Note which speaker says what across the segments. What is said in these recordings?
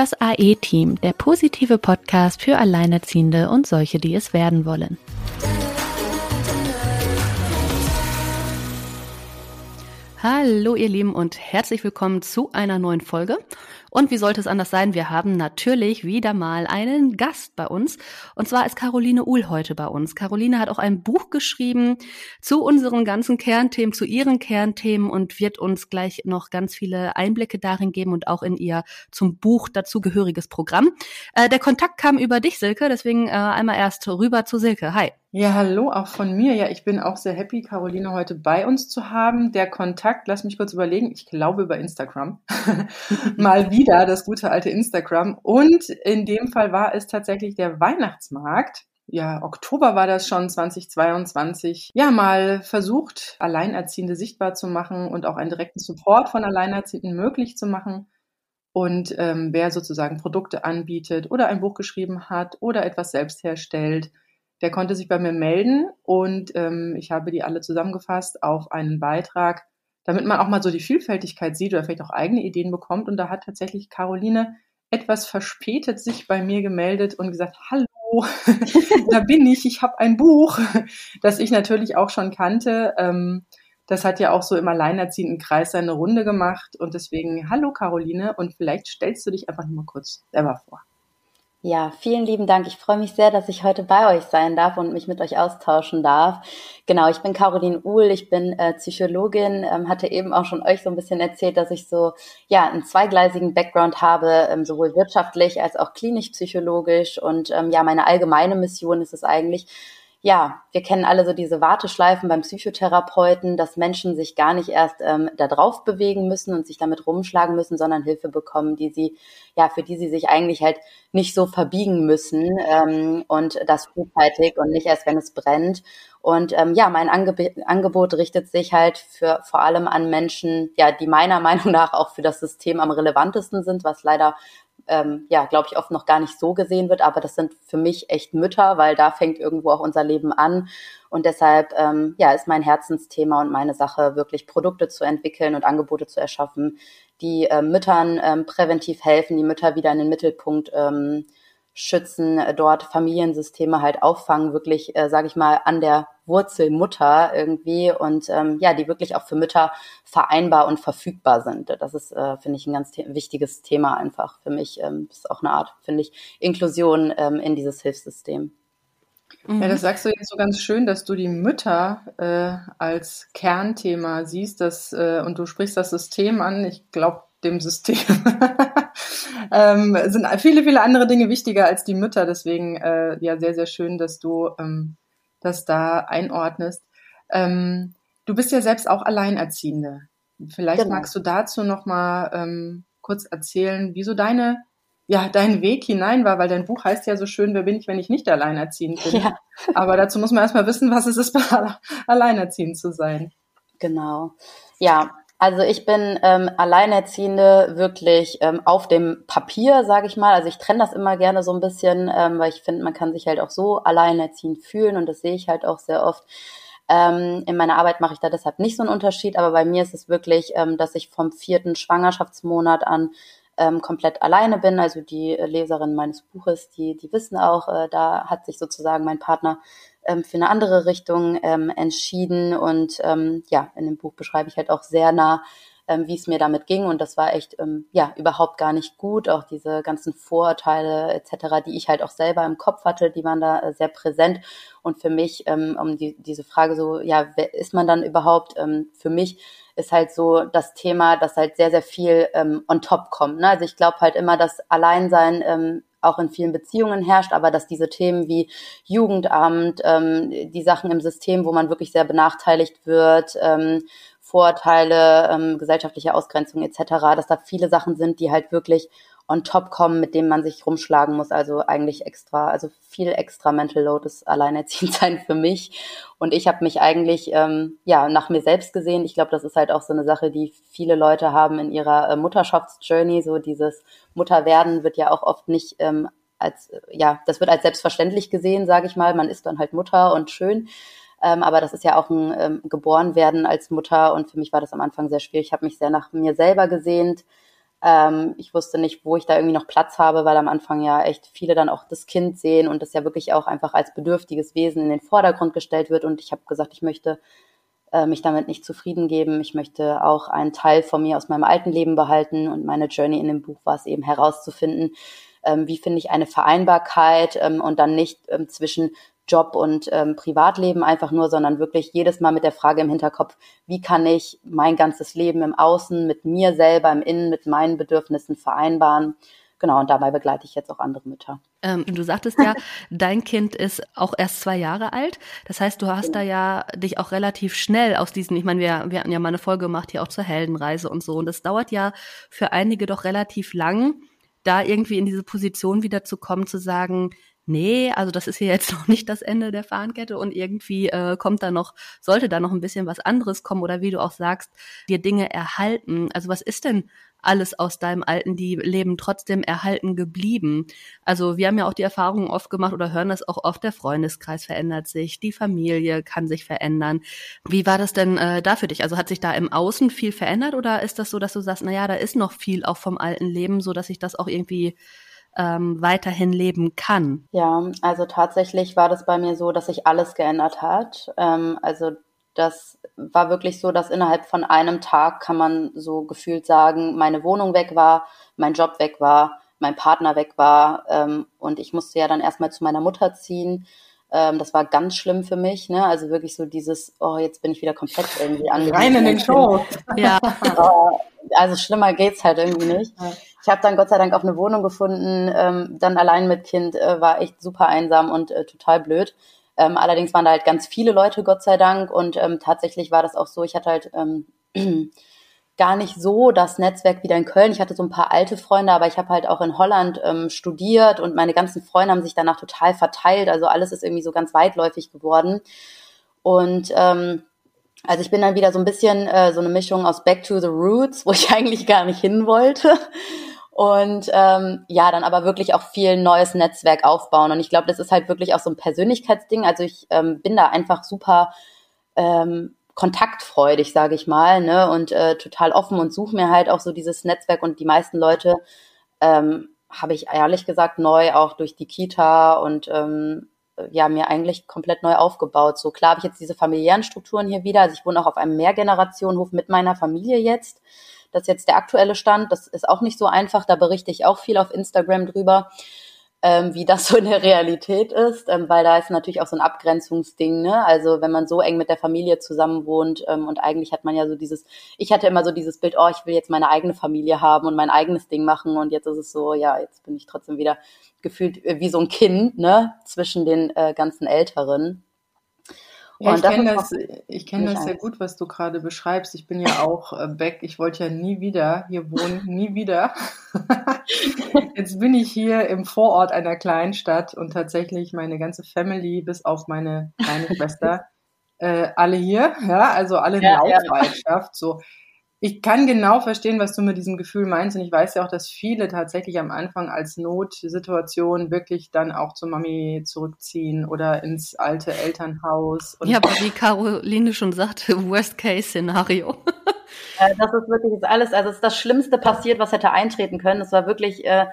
Speaker 1: Das AE-Team, der positive Podcast für Alleinerziehende und solche, die es werden wollen. Hallo ihr Lieben und herzlich willkommen zu einer neuen Folge. Und wie sollte es anders sein? Wir haben natürlich wieder mal einen Gast bei uns. Und zwar ist Caroline Uhl heute bei uns. Caroline hat auch ein Buch geschrieben zu unseren ganzen Kernthemen, zu ihren Kernthemen und wird uns gleich noch ganz viele Einblicke darin geben und auch in ihr zum Buch dazugehöriges Programm. Äh, der Kontakt kam über dich, Silke. Deswegen äh, einmal erst rüber zu Silke. Hi.
Speaker 2: Ja, hallo auch von mir. Ja, ich bin auch sehr happy, Caroline heute bei uns zu haben. Der Kontakt, lass mich kurz überlegen, ich glaube über Instagram. Mal wieder das gute alte Instagram. Und in dem Fall war es tatsächlich der Weihnachtsmarkt. Ja, Oktober war das schon 2022. Ja, mal versucht, Alleinerziehende sichtbar zu machen und auch einen direkten Support von Alleinerziehenden möglich zu machen. Und ähm, wer sozusagen Produkte anbietet oder ein Buch geschrieben hat oder etwas selbst herstellt, der konnte sich bei mir melden und ähm, ich habe die alle zusammengefasst auf einen Beitrag, damit man auch mal so die Vielfältigkeit sieht oder vielleicht auch eigene Ideen bekommt. Und da hat tatsächlich Caroline etwas verspätet sich bei mir gemeldet und gesagt, hallo, da bin ich, ich habe ein Buch, das ich natürlich auch schon kannte. Ähm, das hat ja auch so im alleinerziehenden Kreis seine Runde gemacht. Und deswegen, hallo Caroline, und vielleicht stellst du dich einfach nur mal kurz selber vor.
Speaker 3: Ja, vielen lieben Dank. Ich freue mich sehr, dass ich heute bei euch sein darf und mich mit euch austauschen darf. Genau, ich bin Caroline Uhl, ich bin äh, Psychologin, ähm, hatte eben auch schon euch so ein bisschen erzählt, dass ich so ja einen zweigleisigen Background habe, ähm, sowohl wirtschaftlich als auch klinisch-psychologisch. Und ähm, ja, meine allgemeine Mission ist es eigentlich, ja, wir kennen alle so diese Warteschleifen beim Psychotherapeuten, dass Menschen sich gar nicht erst ähm, da drauf bewegen müssen und sich damit rumschlagen müssen, sondern Hilfe bekommen, die sie, ja, für die sie sich eigentlich halt nicht so verbiegen müssen ähm, und das frühzeitig und nicht erst, wenn es brennt. Und ähm, ja, mein Angeb Angebot richtet sich halt für vor allem an Menschen, ja, die meiner Meinung nach auch für das System am relevantesten sind, was leider ähm, ja, glaube ich, oft noch gar nicht so gesehen wird. Aber das sind für mich echt Mütter, weil da fängt irgendwo auch unser Leben an. Und deshalb, ähm, ja, ist mein Herzensthema und meine Sache, wirklich Produkte zu entwickeln und Angebote zu erschaffen, die äh, Müttern ähm, präventiv helfen, die Mütter wieder in den Mittelpunkt ähm, schützen, äh, dort Familiensysteme halt auffangen, wirklich, äh, sage ich mal, an der Wurzel Mutter irgendwie und ähm, ja, die wirklich auch für Mütter vereinbar und verfügbar sind. Das ist, äh, finde ich, ein ganz the wichtiges Thema einfach für mich. Ähm, ist auch eine Art, finde ich, Inklusion ähm, in dieses Hilfssystem.
Speaker 2: Ja, das sagst du jetzt so ganz schön, dass du die Mütter äh, als Kernthema siehst, dass, äh, und du sprichst das System an. Ich glaube, dem System ähm, sind viele, viele andere Dinge wichtiger als die Mütter. Deswegen äh, ja sehr, sehr schön, dass du ähm, das da einordnest. Ähm, du bist ja selbst auch Alleinerziehende. Vielleicht genau. magst du dazu noch mal ähm, kurz erzählen, wieso deine ja, dein Weg hinein war, weil dein Buch heißt ja so schön, wer bin ich, wenn ich nicht alleinerziehend bin. Ja. Aber dazu muss man erstmal wissen, was es ist, alleinerziehend zu sein.
Speaker 3: Genau. Ja, also ich bin ähm, Alleinerziehende wirklich ähm, auf dem Papier, sage ich mal. Also ich trenne das immer gerne so ein bisschen, ähm, weil ich finde, man kann sich halt auch so alleinerziehend fühlen und das sehe ich halt auch sehr oft. Ähm, in meiner Arbeit mache ich da deshalb nicht so einen Unterschied, aber bei mir ist es wirklich, ähm, dass ich vom vierten Schwangerschaftsmonat an ähm, komplett alleine bin. Also die Leserin meines Buches, die, die wissen auch, äh, da hat sich sozusagen mein Partner ähm, für eine andere Richtung ähm, entschieden. Und ähm, ja, in dem Buch beschreibe ich halt auch sehr nah, ähm, wie es mir damit ging. Und das war echt ähm, ja überhaupt gar nicht gut. Auch diese ganzen Vorurteile etc., die ich halt auch selber im Kopf hatte, die waren da äh, sehr präsent. Und für mich, ähm, um die, diese Frage so, ja, wer ist man dann überhaupt? Ähm, für mich ist halt so das Thema, dass halt sehr, sehr viel ähm, on top kommt. Ne? Also ich glaube halt immer, dass Alleinsein ähm, auch in vielen Beziehungen herrscht, aber dass diese Themen wie Jugendamt, ähm, die Sachen im System, wo man wirklich sehr benachteiligt wird, ähm, Vorurteile, ähm, gesellschaftliche Ausgrenzung etc., dass da viele Sachen sind, die halt wirklich on top kommen, mit denen man sich rumschlagen muss. Also eigentlich extra, also viel extra Mental Load ist alleinerziehend sein für mich. Und ich habe mich eigentlich ähm, ja nach mir selbst gesehen. Ich glaube, das ist halt auch so eine Sache, die viele Leute haben in ihrer äh, Mutterschaftsjourney. So dieses Mutterwerden wird ja auch oft nicht ähm, als ja, das wird als selbstverständlich gesehen, sage ich mal. Man ist dann halt Mutter und schön. Ähm, aber das ist ja auch ein ähm, geboren werden als Mutter und für mich war das am Anfang sehr schwierig. Ich habe mich sehr nach mir selber gesehnt, Ähm, ich wusste nicht, wo ich da irgendwie noch Platz habe, weil am Anfang ja echt viele dann auch das Kind sehen und das ja wirklich auch einfach als bedürftiges Wesen in den Vordergrund gestellt wird. Und ich habe gesagt, ich möchte äh, mich damit nicht zufrieden geben. Ich möchte auch einen Teil von mir aus meinem alten Leben behalten. Und meine Journey in dem Buch war es eben herauszufinden, ähm, wie finde ich eine Vereinbarkeit ähm, und dann nicht ähm, zwischen Job und ähm, Privatleben einfach nur, sondern wirklich jedes Mal mit der Frage im Hinterkopf, wie kann ich mein ganzes Leben im Außen mit mir selber, im Innen, mit meinen Bedürfnissen vereinbaren. Genau, und dabei begleite ich jetzt auch andere Mütter.
Speaker 1: Ähm, du sagtest ja, dein Kind ist auch erst zwei Jahre alt. Das heißt, du hast da ja dich auch relativ schnell aus diesen, ich meine, wir, wir hatten ja mal eine Folge gemacht hier auch zur Heldenreise und so. Und das dauert ja für einige doch relativ lang, da irgendwie in diese Position wieder zu kommen, zu sagen, nee, also das ist hier jetzt noch nicht das Ende der Fahnenkette und irgendwie äh, kommt da noch, sollte da noch ein bisschen was anderes kommen oder wie du auch sagst, dir Dinge erhalten. Also was ist denn alles aus deinem alten Leben trotzdem erhalten geblieben? Also wir haben ja auch die Erfahrung oft gemacht oder hören das auch oft, der Freundeskreis verändert sich, die Familie kann sich verändern. Wie war das denn äh, da für dich? Also hat sich da im Außen viel verändert oder ist das so, dass du sagst, na ja, da ist noch viel auch vom alten Leben, so dass ich das auch irgendwie ähm, weiterhin leben kann?
Speaker 3: Ja, also tatsächlich war das bei mir so, dass sich alles geändert hat. Ähm, also das war wirklich so, dass innerhalb von einem Tag kann man so gefühlt sagen, meine Wohnung weg war, mein Job weg war, mein Partner weg war ähm, und ich musste ja dann erstmal zu meiner Mutter ziehen. Ähm, das war ganz schlimm für mich, ne? Also wirklich so dieses, oh, jetzt bin ich wieder komplett irgendwie angewiesen.
Speaker 2: Rein in den Show.
Speaker 3: Ja. also schlimmer geht's halt irgendwie nicht. Ich habe dann Gott sei Dank auch eine Wohnung gefunden, ähm, dann allein mit Kind, äh, war echt super einsam und äh, total blöd. Ähm, allerdings waren da halt ganz viele Leute, Gott sei Dank. Und ähm, tatsächlich war das auch so, ich hatte halt ähm, gar nicht so das Netzwerk wieder in Köln. Ich hatte so ein paar alte Freunde, aber ich habe halt auch in Holland ähm, studiert und meine ganzen Freunde haben sich danach total verteilt. Also alles ist irgendwie so ganz weitläufig geworden. Und ähm, also ich bin dann wieder so ein bisschen äh, so eine Mischung aus Back to the Roots, wo ich eigentlich gar nicht hin wollte. Und ähm, ja, dann aber wirklich auch viel neues Netzwerk aufbauen. Und ich glaube, das ist halt wirklich auch so ein Persönlichkeitsding. Also ich ähm, bin da einfach super ähm, kontaktfreudig, sage ich mal, ne? Und äh, total offen und suche mir halt auch so dieses Netzwerk. Und die meisten Leute ähm, habe ich ehrlich gesagt neu auch durch die Kita und ähm, ja mir eigentlich komplett neu aufgebaut. So klar habe ich jetzt diese familiären Strukturen hier wieder. Also ich wohne auch auf einem Mehrgenerationenhof mit meiner Familie jetzt. Das ist jetzt der aktuelle Stand. Das ist auch nicht so einfach. Da berichte ich auch viel auf Instagram drüber, ähm, wie das so in der Realität ist, ähm, weil da ist natürlich auch so ein Abgrenzungsding. Ne? Also wenn man so eng mit der Familie zusammen wohnt ähm, und eigentlich hat man ja so dieses, ich hatte immer so dieses Bild, oh, ich will jetzt meine eigene Familie haben und mein eigenes Ding machen und jetzt ist es so, ja, jetzt bin ich trotzdem wieder gefühlt wie so ein Kind, ne, zwischen den äh, ganzen Älteren.
Speaker 2: Ja, ich kenne das, ich kenn das sehr gut, was du gerade beschreibst. Ich bin ja auch äh, back. Ich wollte ja nie wieder hier wohnen, nie wieder. Jetzt bin ich hier im Vorort einer kleinen Stadt und tatsächlich meine ganze Family, bis auf meine kleine Schwester, äh, alle hier. Ja, also alle in ja, Laufbereitschaft. Ja. So, ich kann genau verstehen, was du mit diesem Gefühl meinst. Und ich weiß ja auch, dass viele tatsächlich am Anfang als Notsituation wirklich dann auch zur Mami zurückziehen oder ins alte Elternhaus.
Speaker 1: ja, aber wie Caroline schon sagte, Worst-Case-Szenario.
Speaker 3: das ist wirklich alles, also es ist das Schlimmste passiert, was hätte eintreten können. Es war wirklich äh,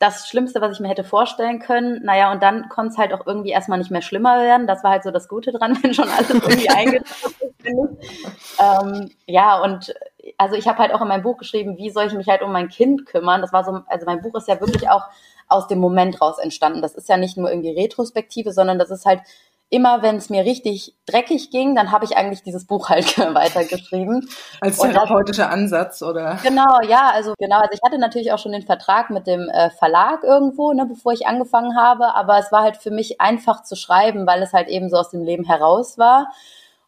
Speaker 3: das Schlimmste, was ich mir hätte vorstellen können. Naja, und dann konnte es halt auch irgendwie erstmal nicht mehr schlimmer werden. Das war halt so das Gute dran, wenn schon alles irgendwie eingetroffen ist. Ähm, ja, und also ich habe halt auch in meinem Buch geschrieben, wie soll ich mich halt um mein Kind kümmern. Das war so, also mein Buch ist ja wirklich auch aus dem Moment raus entstanden. Das ist ja nicht nur irgendwie Retrospektive, sondern das ist halt immer, wenn es mir richtig dreckig ging, dann habe ich eigentlich dieses Buch halt weitergeschrieben.
Speaker 2: Als therapeutischer das, Ansatz, oder?
Speaker 3: Genau, ja, also genau. Also ich hatte natürlich auch schon den Vertrag mit dem äh, Verlag irgendwo, ne, bevor ich angefangen habe, aber es war halt für mich einfach zu schreiben, weil es halt eben so aus dem Leben heraus war.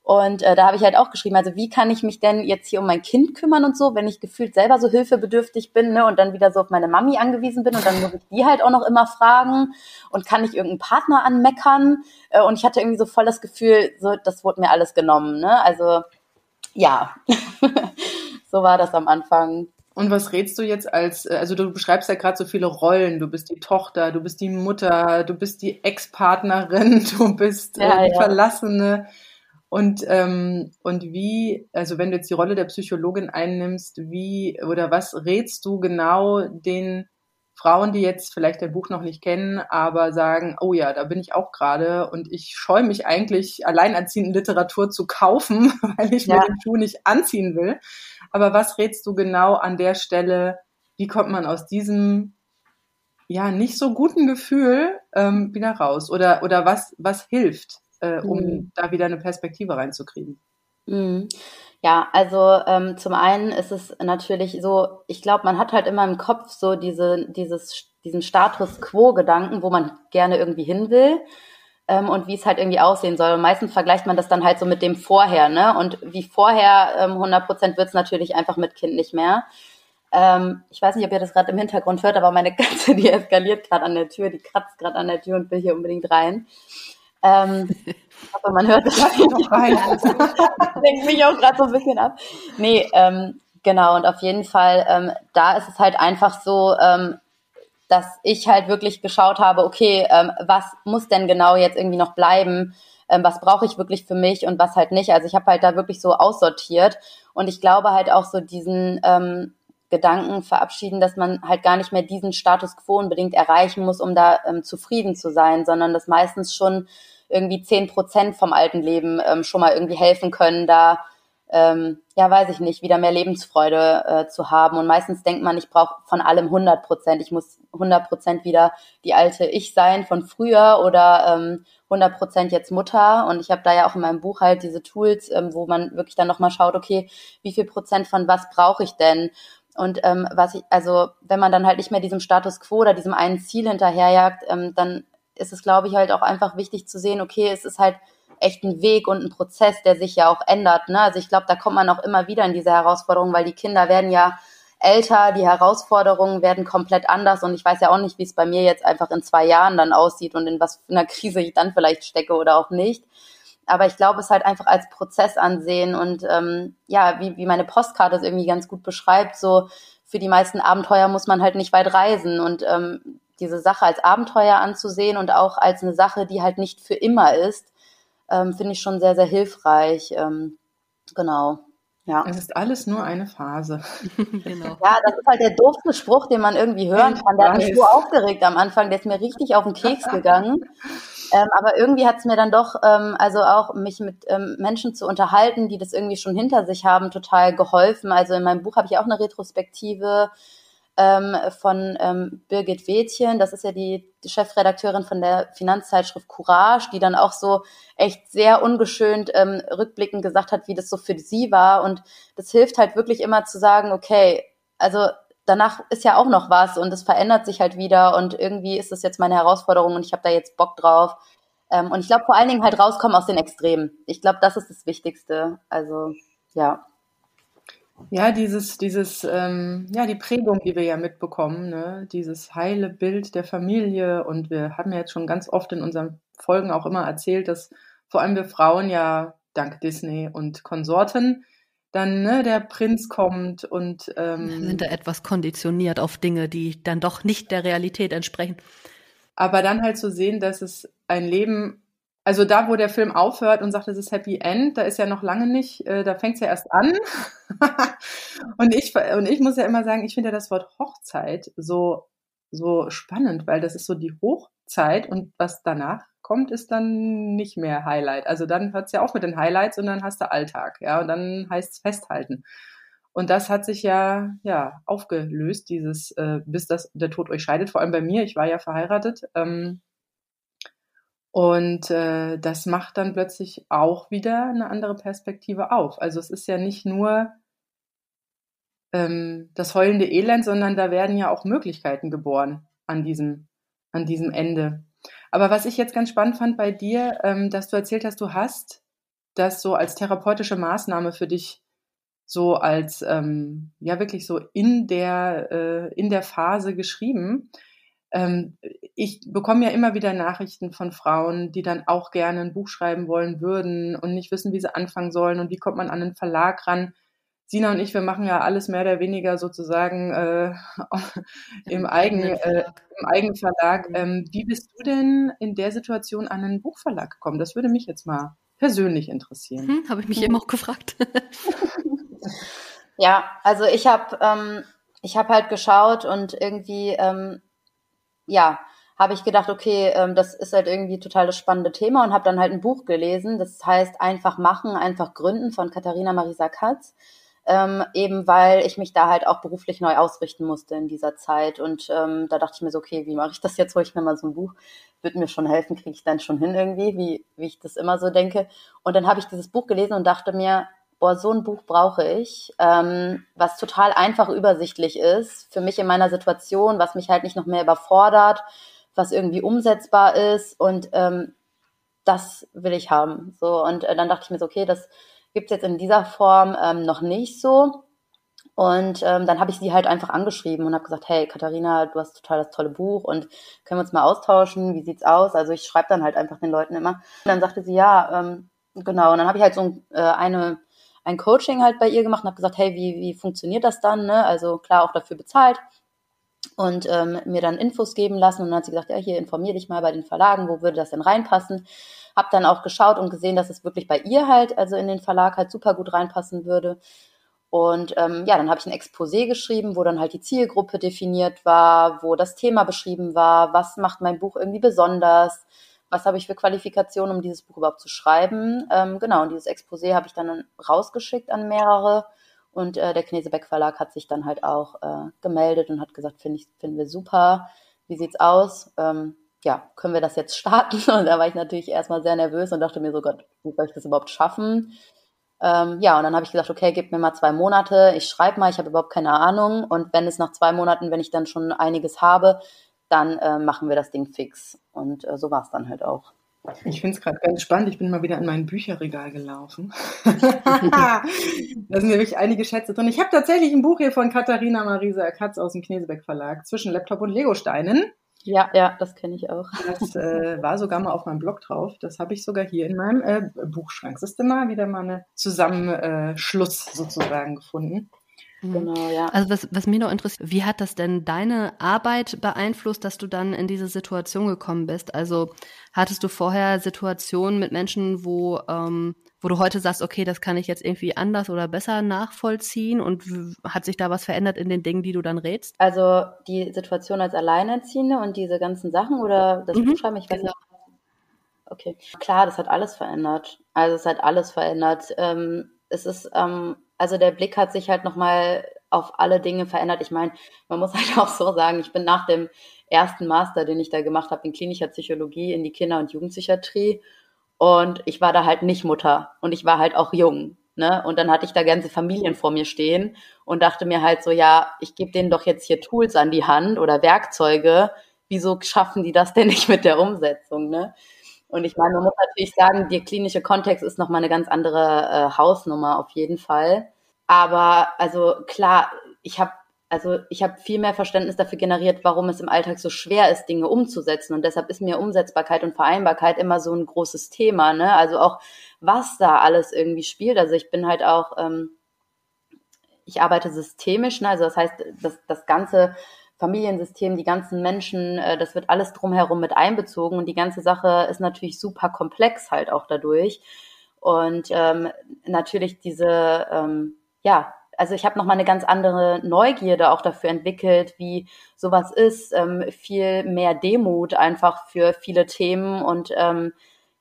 Speaker 3: Und äh, da habe ich halt auch geschrieben, also wie kann ich mich denn jetzt hier um mein Kind kümmern und so, wenn ich gefühlt selber so hilfebedürftig bin ne, und dann wieder so auf meine Mami angewiesen bin und dann muss ich die halt auch noch immer fragen und kann ich irgendeinen Partner anmeckern. Äh, und ich hatte irgendwie so voll das Gefühl, so das wurde mir alles genommen. Ne? Also ja, so war das am Anfang.
Speaker 2: Und was rätst du jetzt als, äh, also du beschreibst ja gerade so viele Rollen. Du bist die Tochter, du bist die Mutter, du bist die Ex-Partnerin, du bist äh, ja, die ja. Verlassene. Und, ähm, und wie, also wenn du jetzt die Rolle der Psychologin einnimmst, wie oder was rätst du genau den Frauen, die jetzt vielleicht dein Buch noch nicht kennen, aber sagen, oh ja, da bin ich auch gerade und ich scheue mich eigentlich, alleinerziehende Literatur zu kaufen, weil ich ja. mir den Schuh nicht anziehen will. Aber was rätst du genau an der Stelle? Wie kommt man aus diesem ja nicht so guten Gefühl ähm, wieder raus? Oder, oder was, was hilft, äh, um mhm. da wieder eine Perspektive reinzukriegen?
Speaker 3: Mhm. Ja, also ähm, zum einen ist es natürlich so, ich glaube, man hat halt immer im Kopf so diese, dieses, diesen Status Quo-Gedanken, wo man gerne irgendwie hin will ähm, und wie es halt irgendwie aussehen soll. Und meistens vergleicht man das dann halt so mit dem Vorher, ne? Und wie vorher ähm, 100 Prozent wird es natürlich einfach mit Kind nicht mehr. Ähm, ich weiß nicht, ob ihr das gerade im Hintergrund hört, aber meine Katze, die eskaliert gerade an der Tür, die kratzt gerade an der Tür und will hier unbedingt rein. Ähm, aber man hört das noch rein. Lenkt mich auch gerade so ein bisschen ab. Nee, ähm, genau, und auf jeden Fall, ähm, da ist es halt einfach so, ähm, dass ich halt wirklich geschaut habe, okay, ähm, was muss denn genau jetzt irgendwie noch bleiben? Ähm, was brauche ich wirklich für mich und was halt nicht? Also ich habe halt da wirklich so aussortiert und ich glaube halt auch so diesen ähm, Gedanken verabschieden, dass man halt gar nicht mehr diesen Status quo unbedingt erreichen muss, um da ähm, zufrieden zu sein, sondern dass meistens schon irgendwie zehn Prozent vom alten Leben ähm, schon mal irgendwie helfen können, da ähm, ja, weiß ich nicht, wieder mehr Lebensfreude äh, zu haben. Und meistens denkt man, ich brauche von allem 100 Prozent. Ich muss 100 Prozent wieder die alte Ich sein von früher oder ähm, 100 Prozent jetzt Mutter. Und ich habe da ja auch in meinem Buch halt diese Tools, ähm, wo man wirklich dann nochmal schaut, okay, wie viel Prozent von was brauche ich denn? Und ähm, was ich, also wenn man dann halt nicht mehr diesem Status quo oder diesem einen Ziel hinterherjagt, ähm, dann ist es, glaube ich, halt auch einfach wichtig zu sehen, okay, es ist halt echt ein Weg und ein Prozess, der sich ja auch ändert. Ne? Also ich glaube, da kommt man auch immer wieder in diese Herausforderungen, weil die Kinder werden ja älter, die Herausforderungen werden komplett anders und ich weiß ja auch nicht, wie es bei mir jetzt einfach in zwei Jahren dann aussieht und in was für einer Krise ich dann vielleicht stecke oder auch nicht. Aber ich glaube, es halt einfach als Prozess ansehen und ähm, ja, wie, wie meine Postkarte es irgendwie ganz gut beschreibt, so für die meisten Abenteuer muss man halt nicht weit reisen und ähm, diese Sache als Abenteuer anzusehen und auch als eine Sache, die halt nicht für immer ist, ähm, finde ich schon sehr, sehr hilfreich. Ähm, genau. Ja.
Speaker 2: Es ist alles nur eine Phase.
Speaker 3: genau. Ja, das ist halt der doofste Spruch, den man irgendwie hören kann. Der hat mich so aufgeregt am Anfang, der ist mir richtig auf den Keks gegangen. Ähm, aber irgendwie hat es mir dann doch, ähm, also auch mich mit ähm, Menschen zu unterhalten, die das irgendwie schon hinter sich haben, total geholfen. Also in meinem Buch habe ich auch eine Retrospektive ähm, von ähm, Birgit Wädchen. Das ist ja die, Chefredakteurin von der Finanzzeitschrift Courage, die dann auch so echt sehr ungeschönt ähm, rückblickend gesagt hat, wie das so für sie war. Und das hilft halt wirklich immer zu sagen, okay, also danach ist ja auch noch was und es verändert sich halt wieder und irgendwie ist das jetzt meine Herausforderung und ich habe da jetzt Bock drauf. Ähm, und ich glaube vor allen Dingen halt rauskommen aus den Extremen. Ich glaube, das ist das Wichtigste. Also ja.
Speaker 2: Ja, dieses, dieses, ähm, ja, die Prägung, die wir ja mitbekommen, ne? dieses heile Bild der Familie. Und wir haben ja jetzt schon ganz oft in unseren Folgen auch immer erzählt, dass vor allem wir Frauen ja dank Disney und Konsorten dann ne, der Prinz kommt und ähm,
Speaker 1: sind da etwas konditioniert auf Dinge, die dann doch nicht der Realität entsprechen.
Speaker 2: Aber dann halt zu sehen, dass es ein Leben also da, wo der Film aufhört und sagt, es ist Happy End, da ist ja noch lange nicht, äh, da fängt es ja erst an. und, ich, und ich muss ja immer sagen, ich finde ja das Wort Hochzeit so, so spannend, weil das ist so die Hochzeit und was danach kommt, ist dann nicht mehr Highlight. Also dann hört es ja auf mit den Highlights und dann hast du Alltag, ja, und dann heißt es festhalten. Und das hat sich ja, ja, aufgelöst, dieses, äh, bis das, der Tod euch scheidet, vor allem bei mir, ich war ja verheiratet, ähm, und äh, das macht dann plötzlich auch wieder eine andere Perspektive auf. Also es ist ja nicht nur ähm, das heulende Elend, sondern da werden ja auch Möglichkeiten geboren an diesem, an diesem Ende. Aber was ich jetzt ganz spannend fand bei dir, ähm, dass du erzählt hast, du hast das so als therapeutische Maßnahme für dich so als ähm, ja wirklich so in der äh, in der Phase geschrieben ich bekomme ja immer wieder Nachrichten von Frauen, die dann auch gerne ein Buch schreiben wollen würden und nicht wissen, wie sie anfangen sollen und wie kommt man an einen Verlag ran. Sina und ich, wir machen ja alles mehr oder weniger sozusagen äh, im, Eigen, äh, im Eigenverlag. Mhm. Ähm, wie bist du denn in der Situation an einen Buchverlag gekommen? Das würde mich jetzt mal persönlich interessieren.
Speaker 1: Hm, habe ich mich eben auch gefragt.
Speaker 3: ja, also ich habe ähm, ich habe halt geschaut und irgendwie ähm, ja habe ich gedacht, okay, ähm, das ist halt irgendwie total das spannende Thema und habe dann halt ein Buch gelesen, das heißt Einfach machen, einfach gründen von Katharina Marisa Katz. Ähm, eben weil ich mich da halt auch beruflich neu ausrichten musste in dieser Zeit. Und ähm, da dachte ich mir so, okay, wie mache ich das jetzt? Hol ich mir mal so ein Buch, wird mir schon helfen, kriege ich dann schon hin irgendwie, wie, wie ich das immer so denke. Und dann habe ich dieses Buch gelesen und dachte mir, boah, so ein Buch brauche ich, ähm, was total einfach übersichtlich ist für mich in meiner Situation, was mich halt nicht noch mehr überfordert, was irgendwie umsetzbar ist und ähm, das will ich haben. So und äh, dann dachte ich mir so, okay, das gibt's jetzt in dieser Form ähm, noch nicht so. Und ähm, dann habe ich sie halt einfach angeschrieben und habe gesagt, hey Katharina, du hast total das tolle Buch und können wir uns mal austauschen? Wie sieht's aus? Also ich schreibe dann halt einfach den Leuten immer. Und dann sagte sie, ja, ähm, genau. Und dann habe ich halt so äh, eine ein Coaching halt bei ihr gemacht und habe gesagt, hey, wie, wie funktioniert das dann? Ne? Also klar auch dafür bezahlt und ähm, mir dann Infos geben lassen. Und dann hat sie gesagt, ja, hier informier dich mal bei den Verlagen, wo würde das denn reinpassen? Hab dann auch geschaut und gesehen, dass es wirklich bei ihr halt, also in den Verlag halt super gut reinpassen würde. Und ähm, ja, dann habe ich ein Exposé geschrieben, wo dann halt die Zielgruppe definiert war, wo das Thema beschrieben war, was macht mein Buch irgendwie besonders, was habe ich für Qualifikationen, um dieses Buch überhaupt zu schreiben. Ähm, genau, und dieses Exposé habe ich dann rausgeschickt an mehrere und äh, der Knesebeck Verlag hat sich dann halt auch äh, gemeldet und hat gesagt, finde ich, finden wir super. Wie sieht's aus? Ähm, ja, können wir das jetzt starten? Und da war ich natürlich erstmal sehr nervös und dachte mir so, Gott, wie soll ich das überhaupt schaffen? Ähm, ja, und dann habe ich gesagt, okay, gib mir mal zwei Monate, ich schreibe mal, ich habe überhaupt keine Ahnung. Und wenn es nach zwei Monaten, wenn ich dann schon einiges habe, dann äh, machen wir das Ding fix. Und äh, so war es dann halt auch.
Speaker 2: Ich finde es gerade ganz spannend. Ich bin mal wieder in mein Bücherregal gelaufen. da sind ja wirklich einige Schätze drin. Ich habe tatsächlich ein Buch hier von Katharina Marisa Katz aus dem Knesebeck Verlag zwischen Laptop und Legosteinen.
Speaker 3: Ja, ja, das kenne ich auch.
Speaker 2: Das äh, war sogar mal auf meinem Blog drauf. Das habe ich sogar hier in meinem äh, Buchschrank. Das ist immer wieder mal eine Zusammenschluss sozusagen gefunden.
Speaker 1: Mhm. Genau, ja. Also was, was mir noch interessiert, wie hat das denn deine Arbeit beeinflusst, dass du dann in diese Situation gekommen bist? Also hattest du vorher Situationen mit Menschen, wo, ähm, wo du heute sagst, okay, das kann ich jetzt irgendwie anders oder besser nachvollziehen und hat sich da was verändert in den Dingen, die du dann rätst?
Speaker 3: Also die Situation als Alleinerziehende und diese ganzen Sachen oder das mhm, Buchschreiben, ich weiß genau. nicht. Okay, klar, das hat alles verändert. Also es hat alles verändert. Ähm, es ist ähm, also der Blick hat sich halt nochmal auf alle Dinge verändert. Ich meine, man muss halt auch so sagen, ich bin nach dem ersten Master, den ich da gemacht habe in klinischer Psychologie in die Kinder- und Jugendpsychiatrie und ich war da halt nicht Mutter und ich war halt auch jung. Ne? Und dann hatte ich da ganze Familien vor mir stehen und dachte mir halt so, ja, ich gebe denen doch jetzt hier Tools an die Hand oder Werkzeuge. Wieso schaffen die das denn nicht mit der Umsetzung? Ne? Und ich meine, man muss natürlich sagen, der klinische Kontext ist nochmal eine ganz andere äh, Hausnummer auf jeden Fall. Aber also klar, ich habe also ich habe viel mehr Verständnis dafür generiert, warum es im Alltag so schwer ist, Dinge umzusetzen. Und deshalb ist mir Umsetzbarkeit und Vereinbarkeit immer so ein großes Thema. Ne? Also auch, was da alles irgendwie spielt. Also ich bin halt auch, ähm, ich arbeite systemisch, ne? also das heißt, das, das ganze Familiensystem, die ganzen Menschen, äh, das wird alles drumherum mit einbezogen und die ganze Sache ist natürlich super komplex halt auch dadurch. Und ähm, natürlich diese, ähm, ja, also ich habe nochmal eine ganz andere Neugierde auch dafür entwickelt, wie sowas ist, ähm, viel mehr Demut einfach für viele Themen und ähm,